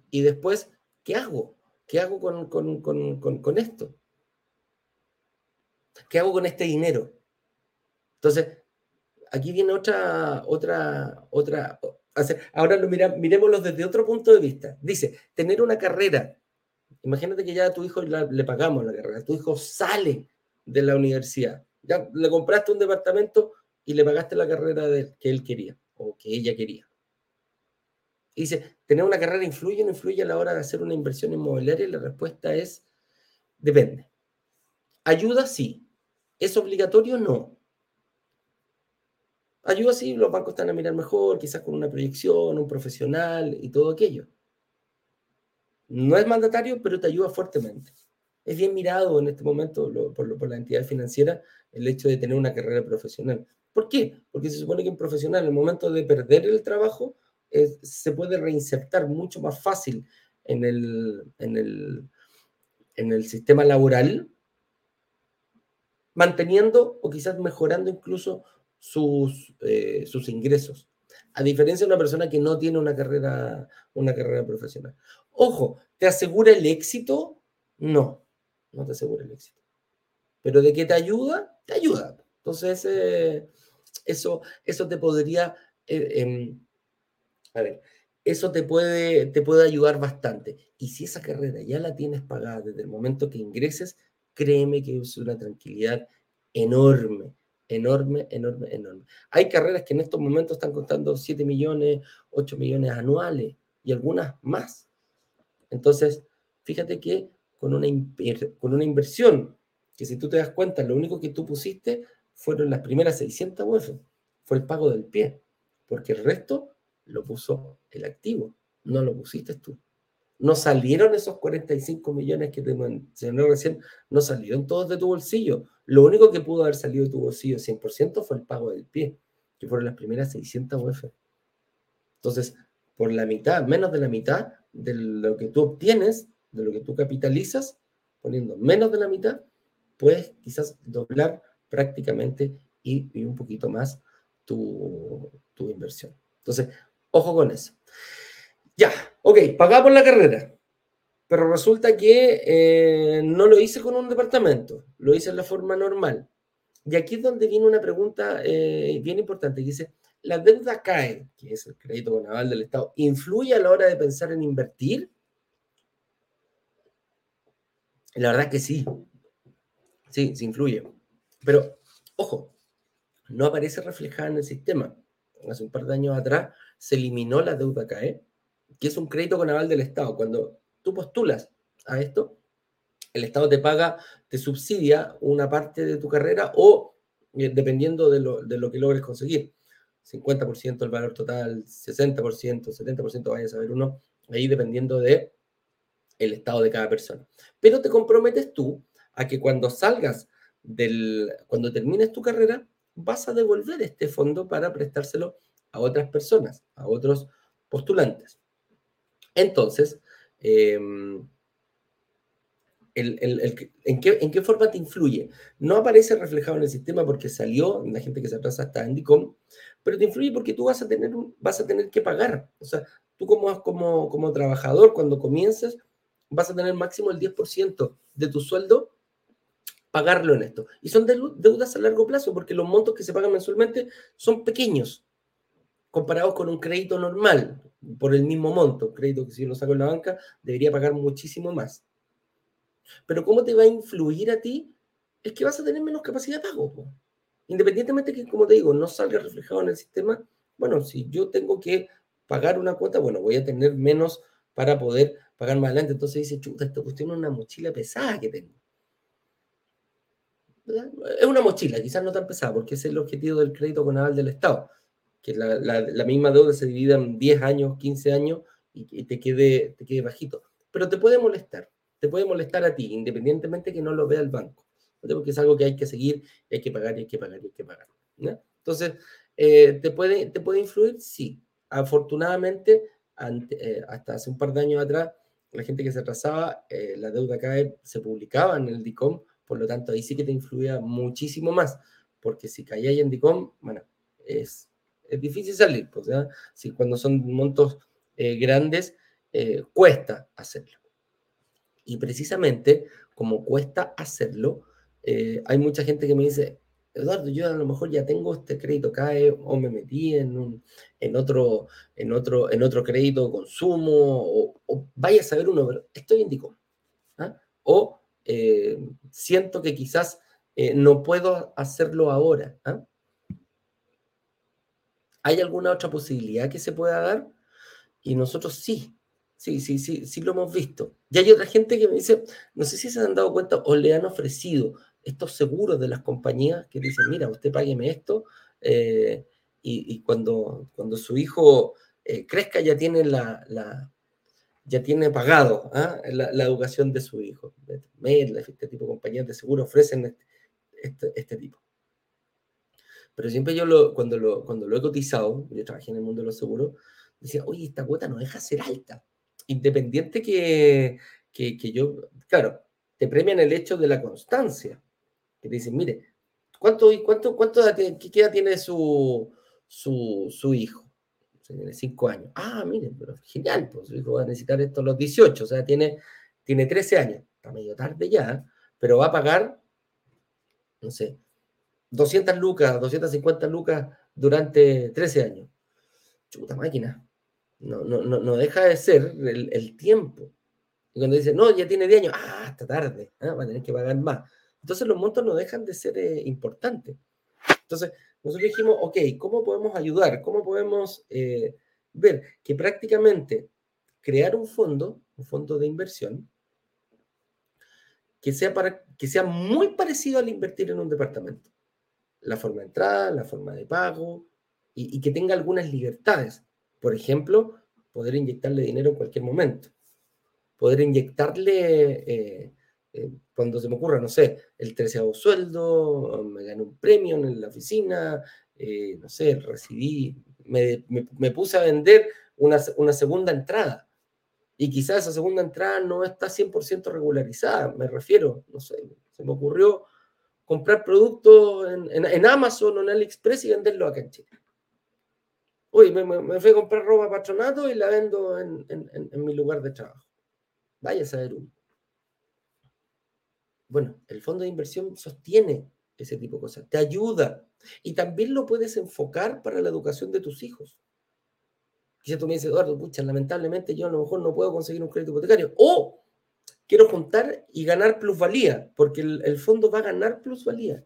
Y después, ¿qué hago? ¿Qué hago con, con, esto? ¿Qué hago con este dinero? Entonces, aquí viene otra, otra, otra. Ahora lo mira, miremoslo desde otro punto de vista. Dice, tener una carrera. Imagínate que ya a tu hijo le pagamos la carrera. Tu hijo sale de la universidad. Ya le compraste un departamento y le pagaste la carrera que él quería o que ella quería. Dice, ¿tener una carrera influye o no influye a la hora de hacer una inversión inmobiliaria? Y la respuesta es, depende. ¿Ayuda? Sí. ¿Es obligatorio? No. Ayuda sí, los bancos están a mirar mejor, quizás con una proyección, un profesional y todo aquello. No es mandatario, pero te ayuda fuertemente. Es bien mirado en este momento por, la entidad financiera el hecho de tener una carrera profesional. ¿Por qué? Porque se supone que un profesional en el momento de perder el trabajo se puede reinsertar mucho más fácil en el, en el, en el sistema laboral, manteniendo o quizás mejorando incluso sus, eh, sus ingresos, a diferencia de una persona que no tiene una carrera, una carrera profesional. Ojo, ¿te asegura el éxito? No, no te asegura el éxito. Pero de qué te ayuda, te ayuda. Entonces, eh, eso, eso te podría, eh, em, a ver, eso te puede, te puede ayudar bastante. Y si esa carrera ya la tienes pagada desde el momento que ingreses, créeme que es una tranquilidad enorme enorme, enorme, enorme. Hay carreras que en estos momentos están costando 7 millones, 8 millones anuales y algunas más. Entonces, fíjate que con una, con una inversión, que si tú te das cuenta, lo único que tú pusiste fueron las primeras 600 UF, fue el pago del pie, porque el resto lo puso el activo, no lo pusiste tú. No salieron esos 45 millones que te mencioné recién, no salieron todos de tu bolsillo. Lo único que pudo haber salido de tu bolsillo 100% fue el pago del pie, que fueron las primeras 600 UF. Entonces, por la mitad, menos de la mitad de lo que tú obtienes, de lo que tú capitalizas, poniendo menos de la mitad, puedes quizás doblar prácticamente y, un poquito más tu, tu inversión. Entonces, ojo con eso. Ya, ok, pagamos la carrera. Pero resulta que eh, no lo hice con un departamento, lo hice en la forma normal. Y aquí es donde viene una pregunta eh, bien importante, dice, ¿la deuda CAE, que es el crédito con aval del Estado, influye a la hora de pensar en invertir? La verdad que sí, sí, sí influye. Pero, ojo, no aparece reflejada en el sistema. Hace un par de años atrás se eliminó la deuda CAE, que es un crédito con aval del Estado. Cuando tú postulas a esto, el Estado te paga, te subsidia una parte de tu carrera o eh, dependiendo de lo, que logres conseguir. 50% el valor total, 60%, 70%, vaya a saber uno, ahí dependiendo de el estado de cada persona. Pero te comprometes tú a que cuando salgas del, cuando termines tu carrera, vas a devolver este fondo para prestárselo a otras personas, a otros postulantes. Entonces, Em, ¿en, qué, forma te influye? No aparece reflejado en el sistema porque salió, la gente que se atrasa hasta Indicom, pero te influye porque tú vas a tener, vas a tener que pagar. O sea, tú como, como, como trabajador, cuando comienzas, vas a tener máximo el 10% de tu sueldo pagarlo en esto. Y son deudas a largo plazo porque los montos que se pagan mensualmente son pequeños comparados con un crédito normal por el mismo monto. Crédito que si yo lo saco en la banca debería pagar muchísimo más. Pero ¿cómo te va a influir a ti? Es que vas a tener menos capacidad de pago. Independientemente que, como te digo, no salga reflejado en el sistema, bueno, si yo tengo que pagar una cuota, bueno, voy a tener menos para poder pagar más adelante. Entonces dice, chuta, esta cuestión es una mochila pesada que tengo. Es una mochila, quizás no tan pesada, porque ese es el objetivo del crédito con aval del Estado, que la, misma deuda se divida en 10 años, 15 años y, te, quede, te quede bajito. Pero te puede molestar, te puede molestar a ti, independientemente que no lo vea el banco, porque es algo que hay que seguir, hay que pagar, hay que pagar, hay que pagar. Entonces, eh, ¿te, puede, ¿te puede influir? Sí. Afortunadamente, eh, hasta hace un par de años atrás, la gente que se atrasaba, eh, la deuda CAE se publicaba en el DICOM, por lo tanto ahí sí que te influía muchísimo más, porque si caía en DICOM, bueno, es, es difícil salir, pues, si cuando son montos eh, grandes, cuesta hacerlo. Y precisamente como cuesta hacerlo, hay mucha gente que me dice, Eduardo, yo a lo mejor ya tengo este crédito CAE o me metí en, un, en, otro, en, otro, en otro crédito consumo o, vaya a saber uno, pero estoy en ¿ah? O eh, siento que quizás eh, no puedo hacerlo ahora. ¿ah? ¿Hay alguna otra posibilidad que se pueda dar? Y nosotros sí, sí, sí, sí, sí lo hemos visto. Y hay otra gente que me dice, no sé si se han dado cuenta o le han ofrecido estos seguros de las compañías que dicen, mira, usted págueme esto eh, y, cuando, cuando su hijo crezca ya tiene la, ya tiene pagado ¿ah? la, educación de su hijo. este tipo de compañías de seguro ofrecen este, este, este, tipo. Pero siempre yo lo, cuando, lo, cuando lo he cotizado, yo trabajé en el mundo de los seguros, decía, oye, esta cuota no deja ser alta. Independiente que, que, que yo, claro, te premian el hecho de la constancia que te dicen, mire, ¿cuánto, cuánto, cuánto qué edad tiene su, su hijo? Tiene cinco años. Ah, mire, pero genial, pues su hijo va a necesitar esto a los 18, o sea, tiene, tiene 13 años. Está medio tarde ya, pero va a pagar, no sé, 200 lucas, 250 lucas durante 13 años. Chuta máquina. No, no, no, no deja de ser el, el tiempo. Y cuando dice, no, ya tiene 10 años, ah, está tarde, ¿eh? va a tener que pagar más. Entonces los montos no dejan de ser eh, importantes. Entonces, nosotros dijimos, ok, ¿cómo podemos ayudar? ¿Cómo podemos eh, ver que prácticamente crear un fondo, un fondo de inversión, que sea, para, que sea muy parecido al invertir en un departamento? La forma de entrada, la forma de pago, y, que tenga algunas libertades. Por ejemplo, poder inyectarle dinero en cualquier momento. Poder inyectarle... Eh, eh, cuando se me ocurra, no sé, el treceavo sueldo, me gané un premio en la oficina, eh, no sé, recibí, me, me, puse a vender una, una, segunda entrada. Y quizás esa segunda entrada no está 100% regularizada, me refiero, no sé, se me ocurrió comprar productos en, en, Amazon o en AliExpress y venderlo acá en Chile. Uy, me, me, fui a comprar ropa patronato y la vendo en, en mi lugar de trabajo. Vaya a saber uno. Bueno, el fondo de inversión sostiene ese tipo de cosas, te ayuda y también lo puedes enfocar para la educación de tus hijos. Quizás tú me dices, Eduardo, pucha, lamentablemente yo a lo mejor no puedo conseguir un crédito hipotecario. O quiero juntar y ganar plusvalía, porque el, fondo va a ganar plusvalía.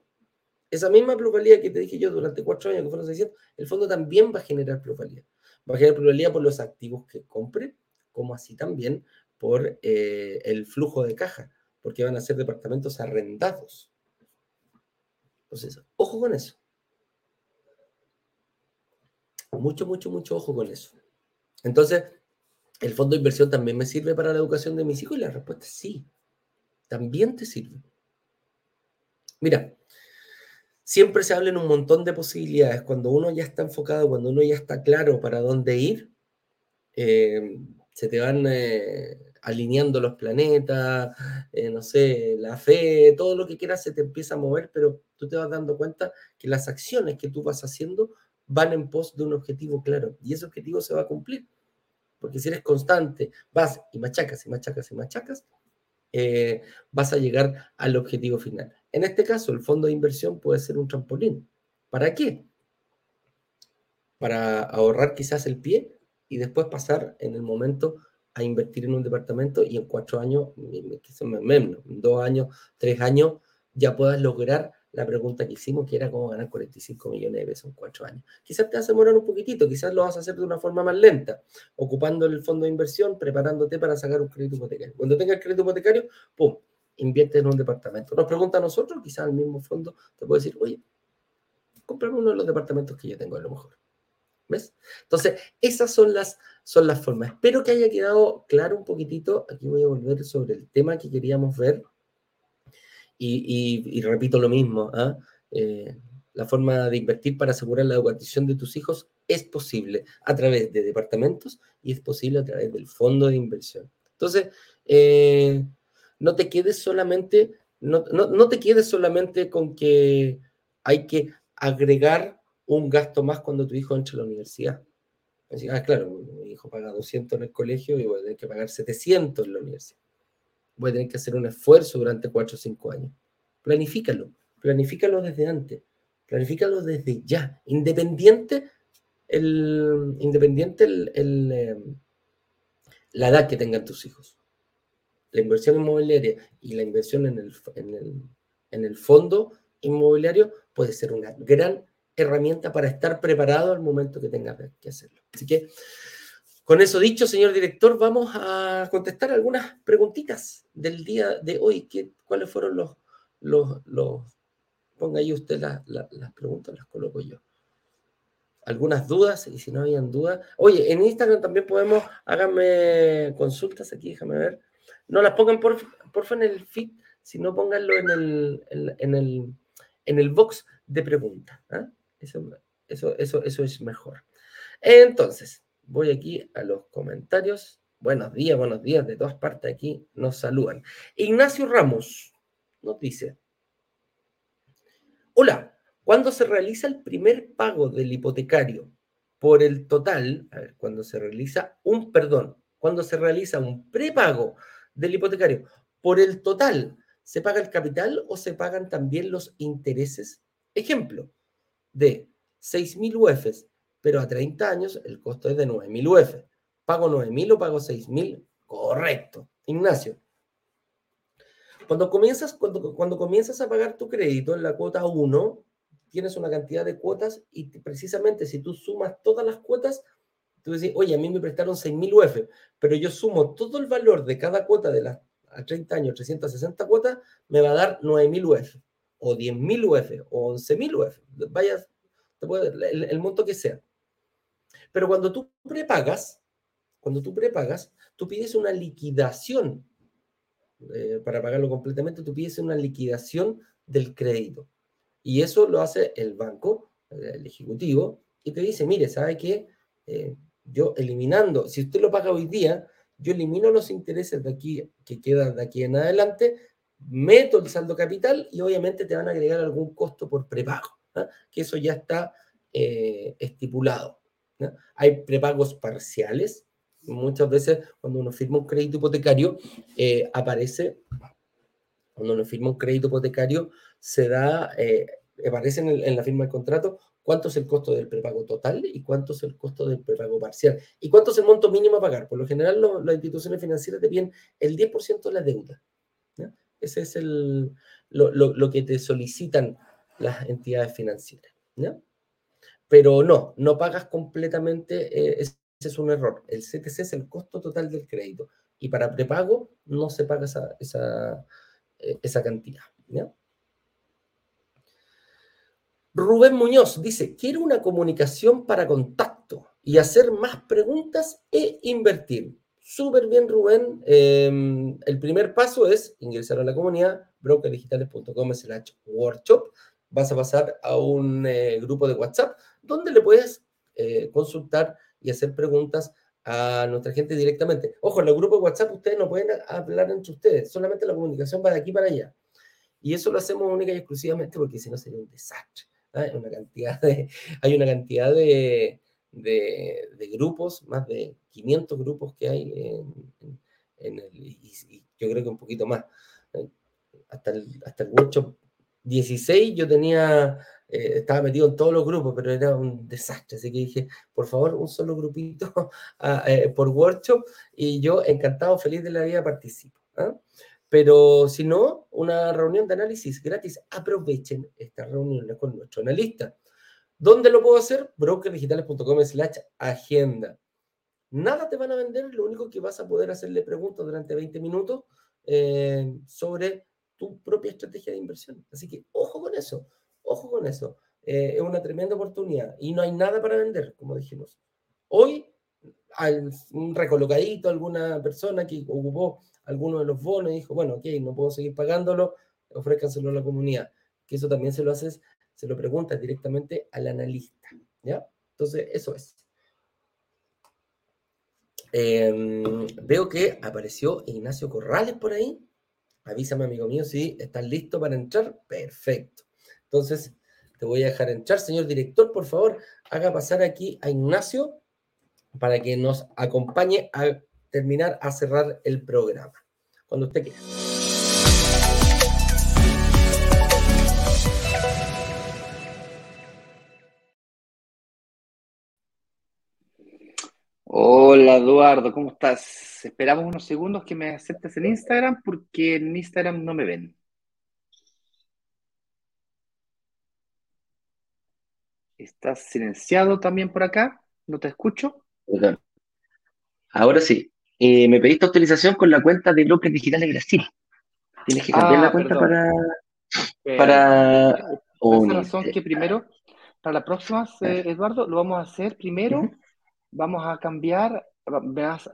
Esa misma plusvalía que te dije yo durante cuatro años, que fueron 600, el fondo también va a generar plusvalía. Va a generar plusvalía por los activos que compre, como así también por eh, el flujo de caja porque van a ser departamentos arrendados. Entonces, ojo con eso. Mucho, mucho, mucho ojo con eso. Entonces, ¿el fondo de inversión también me sirve para la educación de mis hijos? Y la respuesta es sí, también te sirve. Mira, siempre se habla en un montón de posibilidades. Cuando uno ya está enfocado, cuando uno ya está claro para dónde ir, eh, se te van eh, alineando los planetas, eh, no sé, la fe, todo lo que quieras se te empieza a mover, pero tú te vas dando cuenta que las acciones que tú vas haciendo van en pos de un objetivo claro y ese objetivo se va a cumplir. Porque si eres constante, vas y machacas y machacas y machacas, eh, vas a llegar al objetivo final. En este caso, el fondo de inversión puede ser un trampolín. ¿Para qué? Para ahorrar quizás el pie y después pasar en el momento a invertir en un departamento y en cuatro años, menos, dos años, tres años, ya puedas lograr la pregunta que hicimos, que era cómo ganar 45 millones de pesos en cuatro años. Quizás te vas a demorar un poquitito, quizás lo vas a hacer de una forma más lenta, ocupando el fondo de inversión, preparándote para sacar un crédito hipotecario. Cuando tengas el crédito hipotecario, ¡pum! invierte en un departamento. Nos pregunta a nosotros, quizás al mismo fondo, te puede decir, oye, cómprame uno de los departamentos que yo tengo a lo mejor. ¿Ves? Entonces, esas son las, son las formas. Espero que haya quedado claro un poquitito. Aquí voy a volver sobre el tema que queríamos ver. Y, repito lo mismo. ¿ah? Eh, la forma de invertir para asegurar la educación de tus hijos es posible a través de departamentos y es posible a través del fondo de inversión. Entonces, eh, no te quedes solamente, no, te quedes solamente con que hay que agregar un gasto más cuando tu hijo entra a la universidad. ah, claro, mi hijo paga 200 en el colegio y voy a tener que pagar 700 en la universidad. Voy a tener que hacer un esfuerzo durante 4 o 5 años. Planifícalo, planifícalo desde antes, planifícalo desde ya, independiente el, independiente el, em, la edad que tengan tus hijos. La inversión inmobiliaria y la inversión en el, en el fondo inmobiliario puede ser una gran herramienta para estar preparado al momento que tenga que hacerlo. Así que, con eso dicho, señor director, vamos a contestar algunas preguntitas del día de hoy. ¿Qué, ¿Cuáles fueron los, los, Ponga ahí usted las preguntas, las coloco yo. Algunas dudas, y si no habían dudas. Oye, en Instagram también podemos, háganme consultas aquí, déjame ver. No las pongan por, porfa en el feed, sino pónganlo en el, en, el, en el box de preguntas. ¿ah? Eso, eso, eso, es mejor. Entonces, voy aquí a los comentarios. Buenos días, buenos días, de todas partes aquí nos saludan. Ignacio Ramos nos dice, hola, cuando se realiza el primer pago del hipotecario por el total, cuando se realiza un, perdón, cuando se realiza un prepago del hipotecario por el total, ¿se paga el capital o se pagan también los intereses? Ejemplo, de 6.000 UFs, pero a 30 años el costo es de 9.000 UF. ¿Pago 9.000 o pago 6.000? Correcto. Ignacio. Cuando comienzas, cuando, cuando comienzas a pagar tu crédito en la cuota 1, tienes una cantidad de cuotas y precisamente si tú sumas todas las cuotas, tú dices, oye, a mí me prestaron 6.000 UF, pero yo sumo todo el valor de cada cuota de las a 30 años, 360 cuotas, me va a dar 9.000 UF o 10.000 UF o 11.000 UF, vaya, el, monto que sea. Pero cuando tú prepagas, cuando tú prepagas, tú pides una liquidación eh, para pagarlo completamente, tú pides una liquidación del crédito. Y eso lo hace el banco, el ejecutivo, y te dice, mire, ¿sabe qué? Eh, yo eliminando, si usted lo paga hoy día, yo elimino los intereses de aquí que quedan de aquí en adelante, meto el saldo capital y obviamente te van a agregar algún costo por prepago, que eso ya está eh, estipulado. Hay prepagos parciales. Muchas veces cuando uno firma un crédito hipotecario, eh, aparece, cuando uno firma un crédito hipotecario, se da, eh, aparece en, la firma del contrato cuánto es el costo del prepago total y cuánto es el costo del prepago parcial y cuánto es el monto mínimo a pagar. Por lo general, las instituciones financieras te piden el 10% de la deuda. Ese es el, lo, que te solicitan las entidades financieras. Pero no, no pagas completamente, eh, ese es un error. El CTC es el costo total del crédito y para prepago no se paga esa, esa, eh, esa cantidad. Rubén Muñoz dice, quiero una comunicación para contacto y hacer más preguntas e invertir. Súper bien, Rubén. Em, el primer paso es ingresar a la comunidad brokerdigitales.com slash workshop. Vas a pasar a un eh, grupo de WhatsApp donde le puedes eh, consultar y hacer preguntas a nuestra gente directamente. Ojo, en el grupo de WhatsApp ustedes no pueden hablar entre ustedes, solamente la comunicación va de aquí para allá. Y eso lo hacemos única y exclusivamente porque si no sería un desastre. Hay una cantidad de, hay una cantidad de, grupos, más de 500 grupos que hay y, yo creo que un poquito más. Hasta el, hasta el workshop 16 yo tenía, eh, estaba metido en todos los grupos, pero era un desastre, así que dije, por favor, un solo grupito eh, por workshop y yo encantado, feliz de la vida participo. ¿ah? Pero si no, una reunión de análisis gratis, aprovechen esta reunión con nuestro analista. ¿Dónde lo puedo hacer? brokerdigitales.com slash agenda. Nada te van a vender, lo único que vas a poder hacerle preguntas durante 20 minutos eh, sobre tu propia estrategia de inversión. Así que ojo con eso, ojo con eso. Eh, es una tremenda oportunidad y no hay nada para vender, como dijimos. Hoy, hay un recolocadito, alguna persona que ocupó alguno de los bonos y dijo, bueno, ok, no puedo seguir pagándolo, ofrézcanselo a la comunidad. Que eso también se lo haces, se lo preguntas directamente al analista, ¿ya? Entonces, eso es. Em, veo que apareció Ignacio Corrales por ahí. Avísame, amigo mío, si estás listo para entrar. Perfecto. Entonces, te voy a dejar entrar. Señor director, por favor, haga pasar aquí a Ignacio para que nos acompañe a terminar, a cerrar el programa. Cuando usted quiera. Hola Eduardo, ¿cómo estás? Esperamos unos segundos que me aceptes en Instagram porque en Instagram no me ven. ¿Estás silenciado también por acá? ¿No te escucho? Ahora sí. Eh, me pediste autorización con la cuenta de Bloques Digitales Brasil. Tienes que cambiar la Ah, cuenta perdón. para... Eh, para por esa razón que primero, para la próxima, eh, Eduardo, lo vamos a hacer primero. Vamos a cambiar,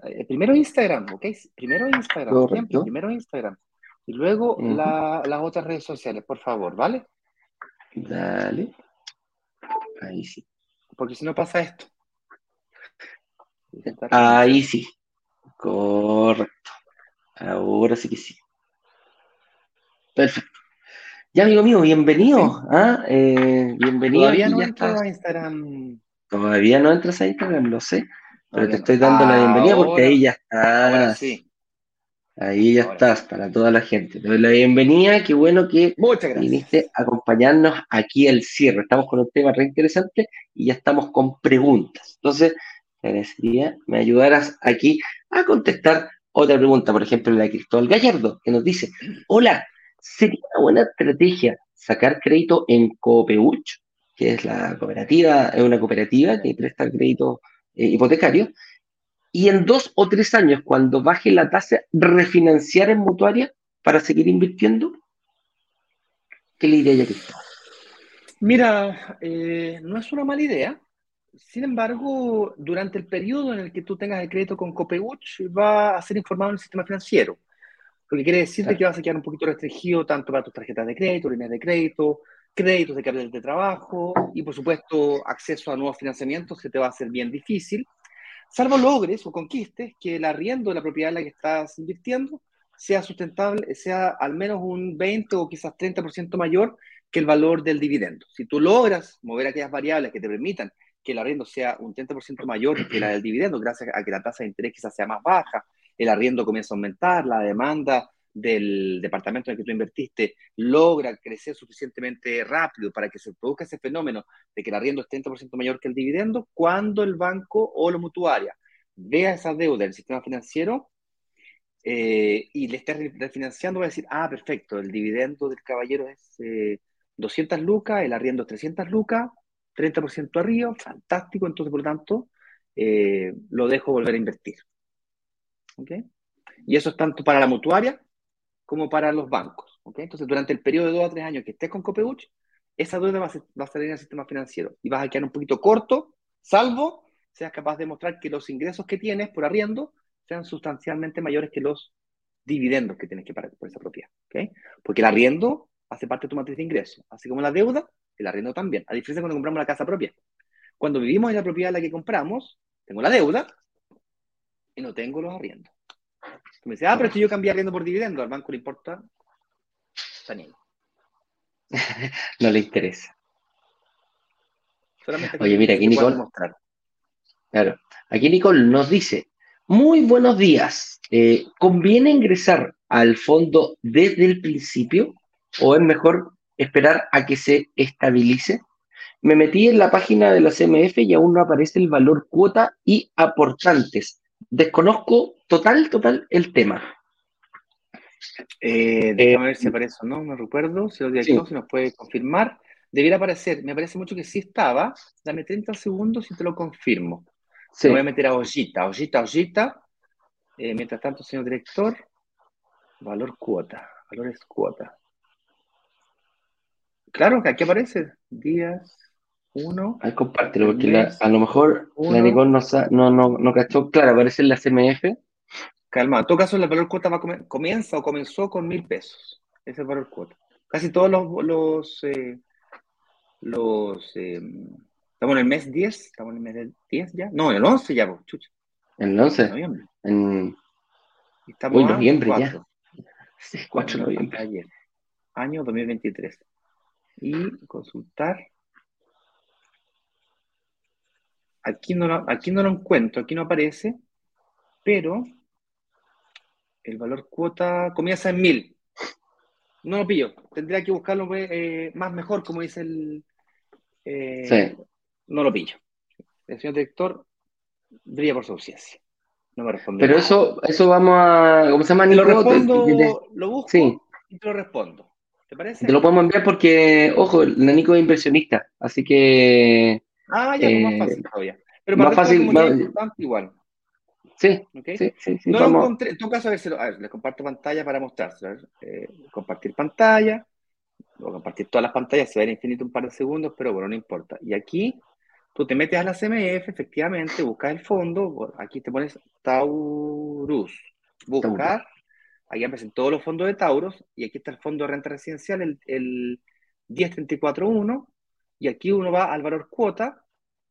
eh, primero Instagram, ¿ok? Primero Instagram, Correcto. siempre, primero Instagram. Y luego la- las otras redes sociales, por favor, ¿vale? Dale. Ahí sí. Porque si no pasa esto. Ahí sí. Correcto. Ahora sí que sí. Perfecto. Ya, amigo mío, bienvenido. ¿ah? Eh, bienvenido. Todavía no entro a Instagram. Todavía no entras a Instagram, lo sé, pero te estoy dando la bienvenida porque ahí ya estás. sí. Ahí ya Ahora estás para toda la gente. Te doy la bienvenida. Qué bueno que Muchas gracias. viniste a acompañarnos aquí al cierre. Estamos con un tema re interesante y ya estamos con preguntas. Entonces, te agradecería me ayudaras aquí a contestar otra pregunta. Por ejemplo, la de Cristóbal Gallardo, que nos dice: Hola, ¿sería una buena estrategia sacar crédito en Copeuch, que es la cooperativa, es una cooperativa que presta crédito eh, hipotecario? Y en dos o tres años, cuando baje la tasa, refinanciar en mutuaria para seguir invirtiendo? ¿Qué le diría a Cristóbal? Mira, eh, no es una mala idea. Sin embargo, durante el periodo en el que tú tengas el crédito con Copeuch, va a ser informado en el sistema financiero. Lo que quiere decir Claro. que vas a quedar un poquito restringido tanto para tus tarjetas de crédito, líneas de crédito, créditos de capital de trabajo y, por supuesto, acceso a nuevos financiamientos que te va a ser bien difícil, salvo logres o conquistes que el arriendo de la propiedad en la que estás invirtiendo sea sustentable, sea al menos un 20 o quizás 30% mayor que el valor del dividendo. Si tú logras mover aquellas variables que te permitan que el arriendo sea un 30% mayor que la del dividendo, gracias a que la tasa de interés quizás sea más baja, el arriendo comienza a aumentar, la demanda del departamento en el que tú invertiste logra crecer suficientemente rápido para que se produzca ese fenómeno de que el arriendo es 30% mayor que el dividendo, cuando el banco o la mutuaria vea esa deuda del sistema financiero eh, y le esté refinanciando, va a decir, ah, perfecto, el dividendo del caballero es eh, 200 lucas, el arriendo es 300 lucas, 30% arriba, fantástico, entonces por lo tanto eh, lo dejo volver a invertir. ¿Ok? Y eso es tanto para la mutuaria como para los bancos. ¿ok? Entonces, durante el periodo de dos a tres años que estés con Copeuch, esa deuda va a, salir en el sistema financiero y vas a quedar un poquito corto, salvo seas capaz de mostrar que los ingresos que tienes por arriendo sean sustancialmente mayores que los dividendos que tienes que pagar por esa propiedad. ¿ok? Porque el arriendo hace parte de tu matriz de ingresos, así como la deuda, el arriendo también. A diferencia de cuando compramos la casa propia. Cuando vivimos en la propiedad en la que compramos, tengo la deuda y no tengo los arriendos. Tú me dices, ah, pero es que yo cambié arriendo por dividendo, al banco le importa, está niego. No le interesa. Solamente Oye, mira, aquí Nicole-. Claro. Aquí Nicole nos dice, muy buenos días. Eh, ¿Conviene ingresar al fondo desde el principio o es mejor esperar a que se estabilice? Me metí en la página de la CMF y aún no aparece el valor cuota y aportantes. Desconozco total, total el tema. Eh, déjame ver si aparece o no, no recuerdo. Si el director Sí. se nos puede confirmar. Debiera aparecer, me parece mucho que sí estaba. Dame 30 segundos y te lo confirmo. Me voy a meter a Ollita, Ollita, Ollita. Eh, mientras tanto, señor director. Valor cuota. Valores cuota. Claro, que aquí aparece. Días, uno. Ahí compártelo, porque a lo mejor la Nicole no, no, no, cachó. Claro, aparece en la CMF. Calma, en todo caso, el valor cuota va comienza o comenzó con mil pesos. Ese es el valor cuota. Casi todos los. los, eh, los eh, estamos en el mes 10, estamos en el mes 10 ya. No, en el 11 ya, chucha. ¿En el 11? noviembre. En... Estamos en noviembre ya. Sí, 4 de noviembre. Ayer. Año 2023. Y consultar. Aquí no, aquí no lo encuentro, aquí no aparece, pero el valor cuota comienza en 1000. No lo pillo. Tendría que buscarlo eh, más mejor, como dice el. Eh, sí. No lo pillo. El señor director brilla por su ausencia. No me responde. Pero eso, eso vamos a. ¿Cómo se llama? lo respondo, lo busco sí. y te lo respondo. ¿Te parece? Te lo podemos enviar porque, ojo, el Nico es inversionista, así que. Ah, ya, pues más fácil todavía. Pero más fácil. Más... igual. Sí, sí, sí, No lo encontré. En todo caso, a ver, a ver, les comparto pantalla para mostrar. Eh, compartir pantalla. O compartir todas las pantallas, se ve infinito un par de segundos, pero bueno, no importa. Y aquí tú te metes a la CMF, efectivamente, buscas el fondo. Aquí te pones Taurus. Buscar. Aquí aparecen todos los fondos de Tauros. Y aquí está el fondo de renta residencial, el, el 10341. Y aquí uno va al valor cuota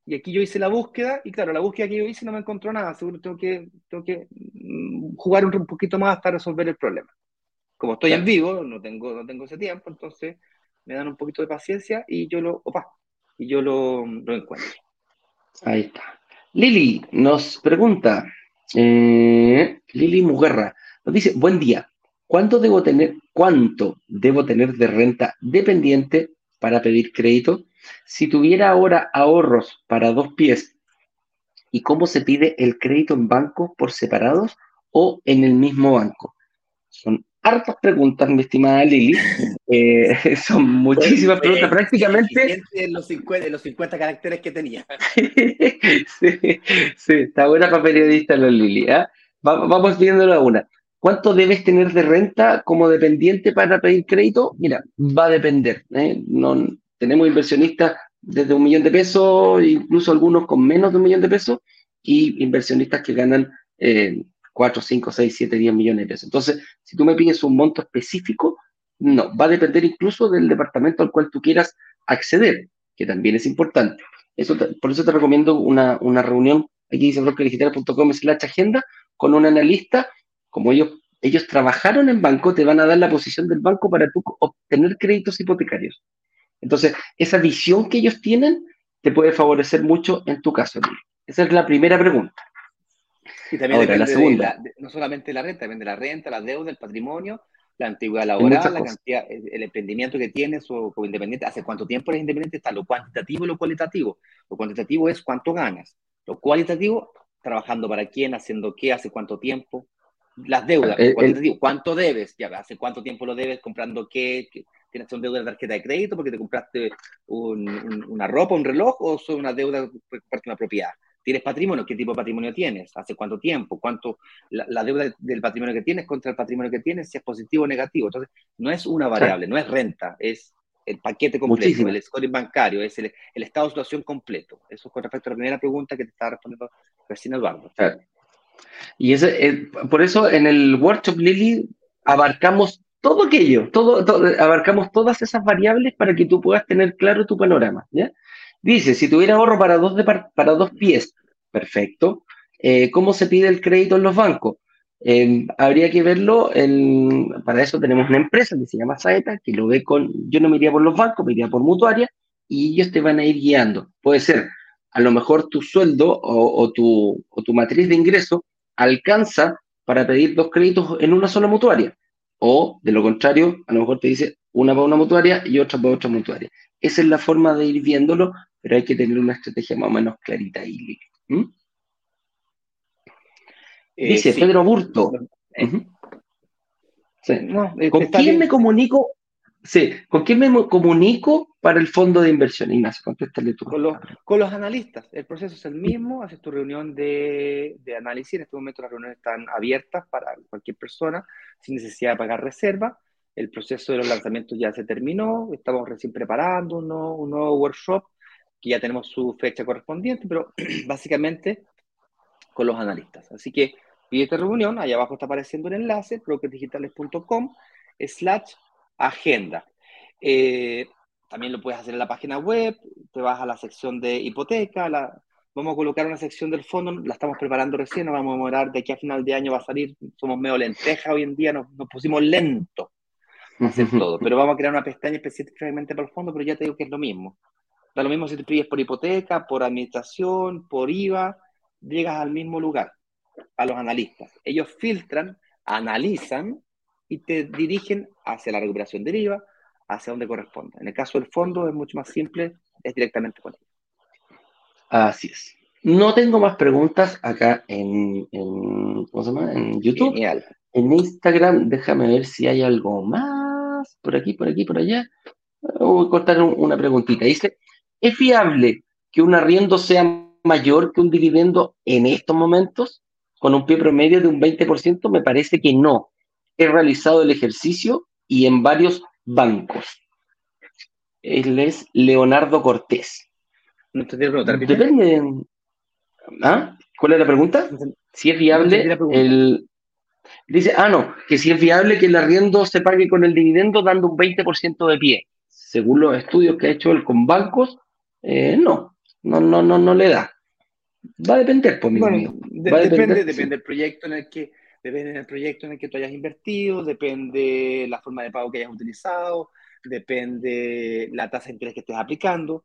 y aquí yo hice la búsqueda, y claro, la búsqueda que yo hice no me encontró nada, seguro tengo que, tengo que mm, jugar un, poquito más hasta resolver el problema. Como estoy en vivo, no tengo, no tengo ese tiempo, entonces me dan un poquito de paciencia y yo lo, opa, y yo lo, lo encuentro. Ahí está. Lili nos pregunta, eh, Lili Muguerra, nos dice, buen día, ¿cuánto debo tener, cuánto debo tener de renta dependiente para pedir crédito? Si tuviera ahora ahorros para dos pies, ¿y cómo se pide el crédito en banco por separados o en el mismo banco? Son hartas preguntas, mi estimada Lili. Eh, son muchísimas pues, preguntas, prácticamente. En los, 50, los 50 caracteres que tenía. sí, está buena para periodista la Lili. ¿ah? Vamos viéndolo a una. ¿Cuánto debes tener de renta como dependiente para pedir crédito? Mira, va a depender. ¿eh? No, tenemos inversionistas desde un millón de pesos, incluso algunos con menos de un millón de pesos, y inversionistas que ganan eh, 4, 5, 6, 7, 10 millones de pesos. Entonces, si tú me pides un monto específico, no, va a depender incluso del departamento al cual tú quieras acceder, que también es importante. Eso por eso te recomiendo una, una reunión, aquí dice brokerdigital.com slash agenda, con un analista, como ellos, ellos trabajaron en banco, te van a dar la posición del banco para tú obtener créditos hipotecarios. Entonces, esa visión que ellos tienen te puede favorecer mucho en tu caso. Esa es la primera pregunta. Y también Ahora, la segunda. no solamente la renta, depende de la renta, la deuda, el patrimonio, la antigüedad laboral, la cantidad, el, emprendimiento que tienes o como independiente, hace cuánto tiempo eres independiente, está lo cuantitativo y lo cualitativo. Lo cuantitativo es cuánto ganas. Lo cualitativo, trabajando para quién, haciendo qué, hace cuánto tiempo. Las deudas, el, cuantitativo, cuánto debes, ya, hace cuánto tiempo lo debes, comprando qué, qué ¿Tienes un deuda de tarjeta de crédito porque te compraste una ropa, un reloj o son una deuda porque compraste una propiedad? ¿Tienes patrimonio? ¿Qué tipo de patrimonio tienes? ¿Hace cuánto tiempo? ¿Cuánto la, deuda del patrimonio que tienes contra el patrimonio que tienes? Si es positivo o negativo. Entonces, no es una variable, no es renta, es el paquete completo, el scoring bancario, es el, estado de situación completo. Eso es con respecto a la primera pregunta que te estaba respondiendo recién Eduardo. Y ese, eh, por eso en el workshop Lili abarcamos todo aquello, todo, abarcamos todas esas variables para que tú puedas tener claro tu panorama. ¿ya? Dice, si tuviera ahorro para dos, para dos pies, perfecto. Eh, ¿Cómo se pide el crédito en los bancos? Em, habría que verlo, para eso tenemos una empresa que se llama Saeta, que lo ve con, yo no me iría por los bancos, me iría por mutuaria, y ellos te van a ir guiando. Puede ser, a lo mejor tu sueldo o, tu, o tu matriz de ingreso alcanza para pedir dos créditos en una sola mutuaria. O, de lo contrario, a lo mejor te dice una para una mutuaria y otra para otra mutuaria. Esa es la forma de ir viéndolo, pero hay que tener una estrategia más o menos clarita ahí. ¿Mm? Eh, dice Pedro Burto. Eh. ¿Con quién me comunico Sí, ¿con quién me comunico para el fondo de inversión? Ignacio, contéstale tú. Con los, con los analistas. El proceso es el mismo, haces tu reunión de, de, análisis. En este momento las reuniones están abiertas para cualquier persona. sin necesidad de pagar reserva. El proceso de los lanzamientos ya se terminó, estamos recién preparando un nuevo, un nuevo workshop que ya tenemos su fecha correspondiente, pero básicamente con los analistas. Así que pide esta reunión, ahí abajo está apareciendo el enlace, brokersdigitales.com slash agenda. Eh, también lo puedes hacer en la página web, te vas a la sección de hipoteca, la, vamos a colocar una sección del fondo, la estamos preparando recién, nos vamos a demorar de aquí a final de año va a salir, somos medio lenteja hoy en día, nos, nos pusimos lento a hacer todo, pero vamos a crear una pestaña específicamente para el fondo, pero ya te digo que es lo mismo. Da lo mismo si te pides por hipoteca, por administración, por IVA, llegas al mismo lugar, a los analistas. Ellos filtran, analizan y te dirigen hacia la recuperación del IVA, hacia donde corresponde. En el caso del fondo es mucho más simple, es directamente con ellos. Así es. No tengo más preguntas acá en, en, ¿cómo se llama? en YouTube. Genial. En Instagram, déjame ver si hay algo más. Por aquí, por aquí, por allá. Voy a cortar una preguntita. Dice, ¿es fiable que un arriendo sea mayor que un dividendo en estos momentos? Con un pie promedio de un 20%, me parece que no. He realizado el ejercicio y en varios bancos. Él es Leonardo Cortés. No te quiero preguntar, Depende. ¿Ah? ¿Cuál es la pregunta? Si es viable el. Dice, ah, no, que si es viable que el arriendo se pague con el dividendo dando un 20% de pie. Según los estudios que ha hecho él con bancos, eh, no, no, no, no, no le da. Va a depender, por mi Bueno, amigo. de- Va a depende, depende del proyecto en el que depende del proyecto en el que tú hayas invertido, depende la forma de pago que hayas utilizado, depende la tasa de interés que estés aplicando.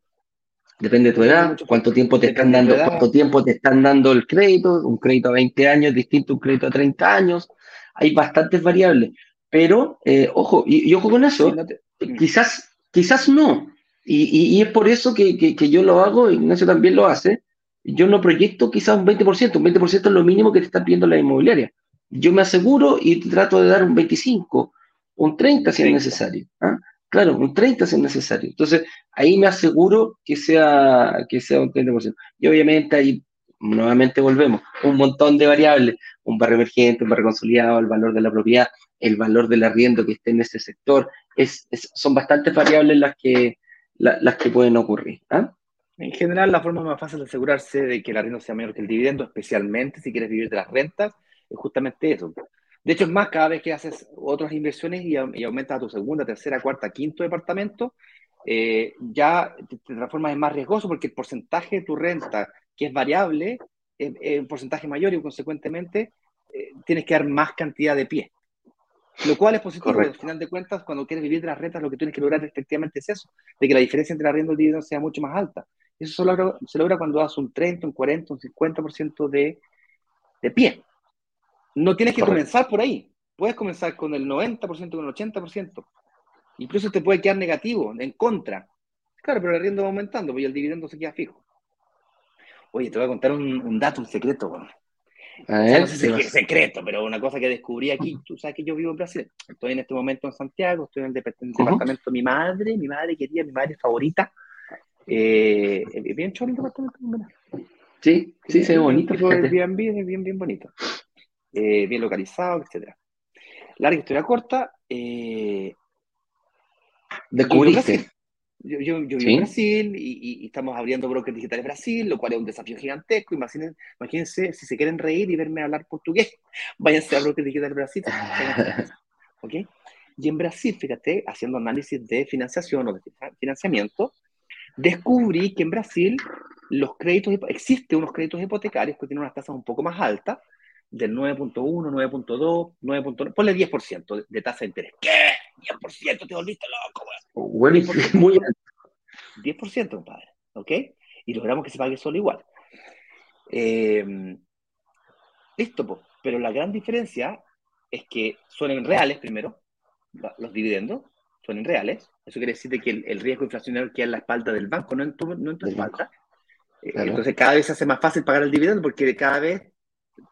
Depende de tu edad, cuánto tiempo te están Depende dando, cuánto tiempo te están dando el crédito, un crédito a 20 años es distinto a un crédito a 30 años. Hay bastantes variables, pero eh, ojo, y, y ojo con eso, Sí, no te- Mm. quizás, quizás no. Y, y- y es por eso que, que- que yo lo hago, Ignacio también lo hace. Yo no proyecto quizás un 20%, un 20% es lo mínimo que te está pidiendo la inmobiliaria. Yo me aseguro y trato de dar un 25, un 30 si es 30. necesario. ¿ah? Claro, un 30 si es necesario. Entonces, ahí me aseguro que sea, que sea un 30%. Y obviamente ahí, nuevamente volvemos, un montón de variables, un barrio emergente, un barrio consolidado, el valor de la propiedad, el valor del arriendo que esté en ese sector, es, es- son bastantes variables las que, la- las que pueden ocurrir. ¿ah? En general, la forma más fácil de asegurarse de que el arriendo sea mayor que el dividendo, especialmente si quieres vivir de las rentas, es justamente eso. De hecho, es más, cada vez que haces otras inversiones y, au- y aumentas a tu segunda, tercera, cuarta, quinto departamento, eh, ya te, te transformas en más riesgoso porque el porcentaje de tu renta, que es variable, es, es un porcentaje mayor y consecuentemente eh, tienes que dar más cantidad de pie. Lo cual es positivo, porque al final de cuentas, cuando quieres vivir de las rentas, lo que tienes que lograr efectivamente es eso, de que la diferencia entre el arriendo y el dividendo sea mucho más alta. Eso se logra, se logra cuando das un 30, un 40, un 50% de, de pie. No tienes que Correcto. comenzar por ahí. Puedes comenzar con el 90%, con el 80%. Incluso te puede quedar negativo, en contra. Claro, pero el arriendo va aumentando, y el dividendo se queda fijo. Oye, te voy a contar un, un dato, un secreto. bueno. A O sea, ver, no sé si ¿qué es secreto, pero una cosa que descubrí aquí, tú sabes que yo vivo en Brasil. Estoy en este momento en Santiago, estoy en el dep- en el Ujú. departamento de mi madre, mi madre querida, mi madre favorita. Eh, bien chulo el departamento. Sí, sí, se ve bonito, de fíjate. Airbnb, es bien, bien bonito. Eh, bien localizado, etcétera. Larga historia corta. eh, Descubriste. yo, yo, yo vivo Sí. en Brasil y, y- estamos abriendo brokers digitales Brasil, lo cual es un desafío gigantesco. Imaginen, imagínense, si se quieren reír y verme hablar portugués, váyanse a brokers digitales Brasil. ¿ok? Y en Brasil, fíjate, haciendo análisis de financiación o de financiamiento, descubrí que en Brasil los créditos, existen unos créditos hipotecarios que tienen unas tasas un poco más altas, del 9.1, 9.2, 9.9, ponle 10% de, de tasa de interés. ¿Qué? 10% te volviste loco, weón. Bueno, y muy alto. 10%, compadre, ¿ok? Y logramos que se pague solo igual. Eh, listo, pues. Pero la gran diferencia es que son en reales primero, los dividendos son en reales. Eso quiere decir de que el, el riesgo inflacionario queda en la espalda del banco, no en tu, no en tu espalda. Eh, Claro. Entonces cada vez se hace más fácil pagar el dividendo porque cada vez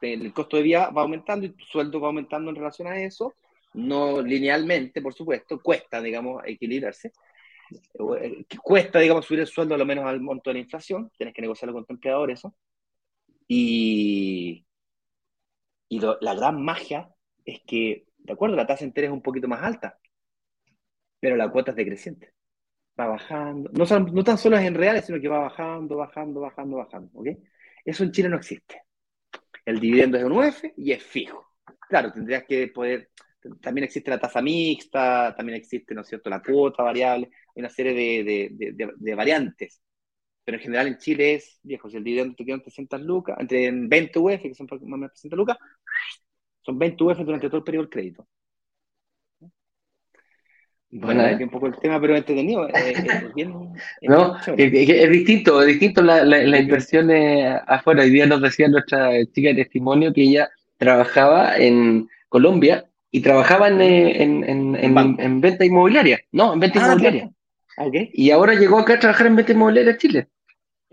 el costo de vida va aumentando y tu sueldo va aumentando en relación a eso. No linealmente, por supuesto, cuesta, digamos, equilibrarse. Eh, Cuesta, digamos, subir el sueldo a lo menos al monto de la inflación. Tienes que negociarlo con tu empleador, eso. Y, y lo- la gran magia es que de acuerdo, la tasa de interés es un poquito más alta, pero la cuota es decreciente. Va bajando. No, no tan solo es en reales, sino que va bajando, bajando, bajando, bajando. ¿ok? Eso en Chile no existe. El dividendo es un UF y es fijo. Claro, tendrías que poder. También existe la tasa mixta, también existe, ¿no es cierto?, la cuota variable, hay una serie de, variantes. Pero en general en Chile es, viejo, si el dividendo te queda en 300 lucas, entre 20 UF, que son más o menos 300 lucas, son 20 UF durante todo el periodo del crédito. Bueno, es un poco el tema, pero entretenido. es bien, no, es, distinto, es distinto la, la, inversión afuera. Hoy día nos decía nuestra chica de testimonio que ella trabajaba en Colombia y trabajaba en, en, en, venta inmobiliaria. No, en venta ah, inmobiliaria. Y ahora llegó acá a trabajar en venta inmobiliaria en Chile.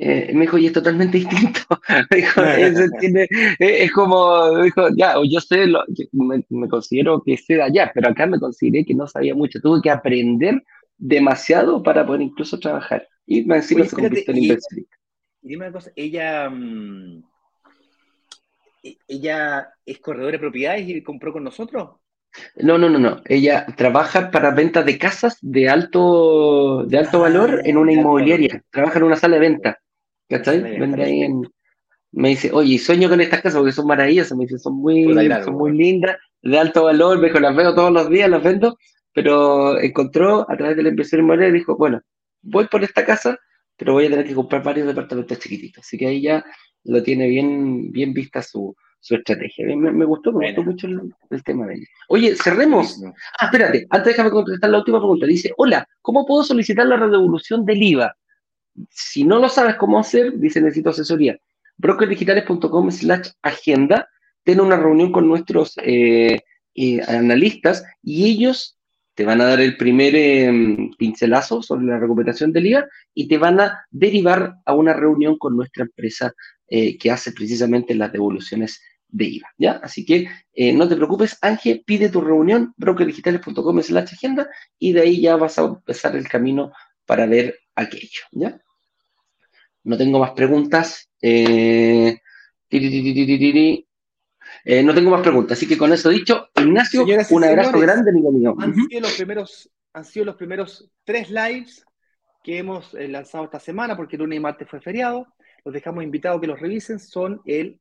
Eh, me dijo, y es totalmente distinto. dijo, es, como, dijo, ya, yo sé, lo, me, considero que sé de allá, pero acá me consideré que no sabía mucho. Tuve que aprender demasiado para poder incluso trabajar. Y me encima se convirtió en inversionista. Dime una cosa, ella, mm, e, ella es corredora de propiedades y compró con nosotros. No, no, no, no. Ella trabaja para ventas de casas de alto, de alto ah, valor en una inmobiliaria. Trabaja en una sala de venta. ¿Cachai? Vende ahí en, me dice, oye, sueño con estas casas porque son maravillosas, me dice, son muy, son muy lindas, de alto valor, me dijo, las veo todos los días, las vendo, pero encontró a través de la inversión inmobiliaria y dijo, bueno, voy por esta casa, pero voy a tener que comprar varios departamentos chiquititos. Así que ahí ya lo tiene bien, bien vista su, su estrategia. Me, gustó, me gustó mucho el, tema de ella. Oye, cerremos. Ah, espérate, antes déjame contestar la última pregunta. Dice, hola, ¿cómo puedo solicitar la redevolución del IVA? Si no lo sabes cómo hacer, dice necesito asesoría. brokerdigitales.com slash agenda. Ten una reunión con nuestros eh, eh, analistas y ellos te van a dar el primer em, pincelazo sobre la recuperación del IVA y te van a derivar a una reunión con nuestra empresa eh, que hace precisamente las devoluciones de IVA, ¿ya? Así que no te preocupes, Ángel, pide tu reunión, brokerdigitales.com slash agenda y de ahí ya vas a empezar el camino para ver aquello, ¿ya? No tengo más preguntas. Eh, eh, no tengo más preguntas, así que con eso dicho, Ignacio, un abrazo grande, amigo mío. Han, sido los primeros, han sido los primeros tres lives que hemos eh, lanzado esta semana, porque lunes y martes fue feriado. Los dejamos invitados a que los revisen. Son el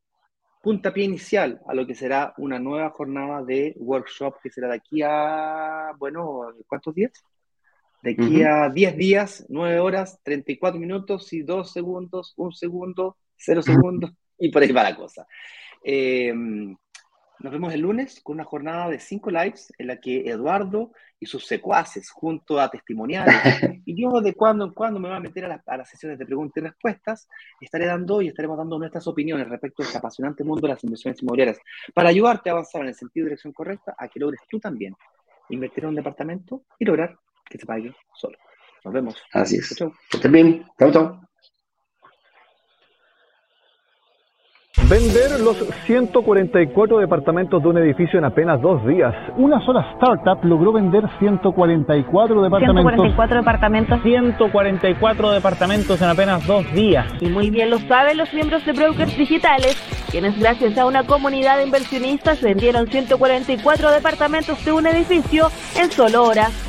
puntapié inicial a lo que será una nueva jornada de workshop que será de aquí a, bueno, ¿cuántos días? De aquí a 10 días, 9 horas, 34 minutos y 2 segundos, 1 segundo, 0 segundos y por ahí va la cosa. Eh, nos vemos el lunes con una jornada de 5 lives en la que Eduardo y sus secuaces, junto a testimoniales, y yo de cuando en cuando me voy a meter a, las sesiones de preguntas y respuestas, estaré dando y estaremos dando nuestras opiniones respecto a este apasionante mundo de las inversiones inmobiliarias, para ayudarte a avanzar en el sentido de dirección correcta, a que logres tú también invertir en un departamento y lograr que se pague solo. Nos vemos. Así es. Chau. Que estén bien. Chau, chau. Vender los 144 departamentos de un edificio en apenas dos días. Una sola startup logró vender 144 departamentos. 144 departamentos. 144 departamentos en apenas dos días. Y muy bien lo saben los miembros de Brokers Digitales, quienes gracias a una comunidad de inversionistas vendieron 144 departamentos de un edificio en solo horas.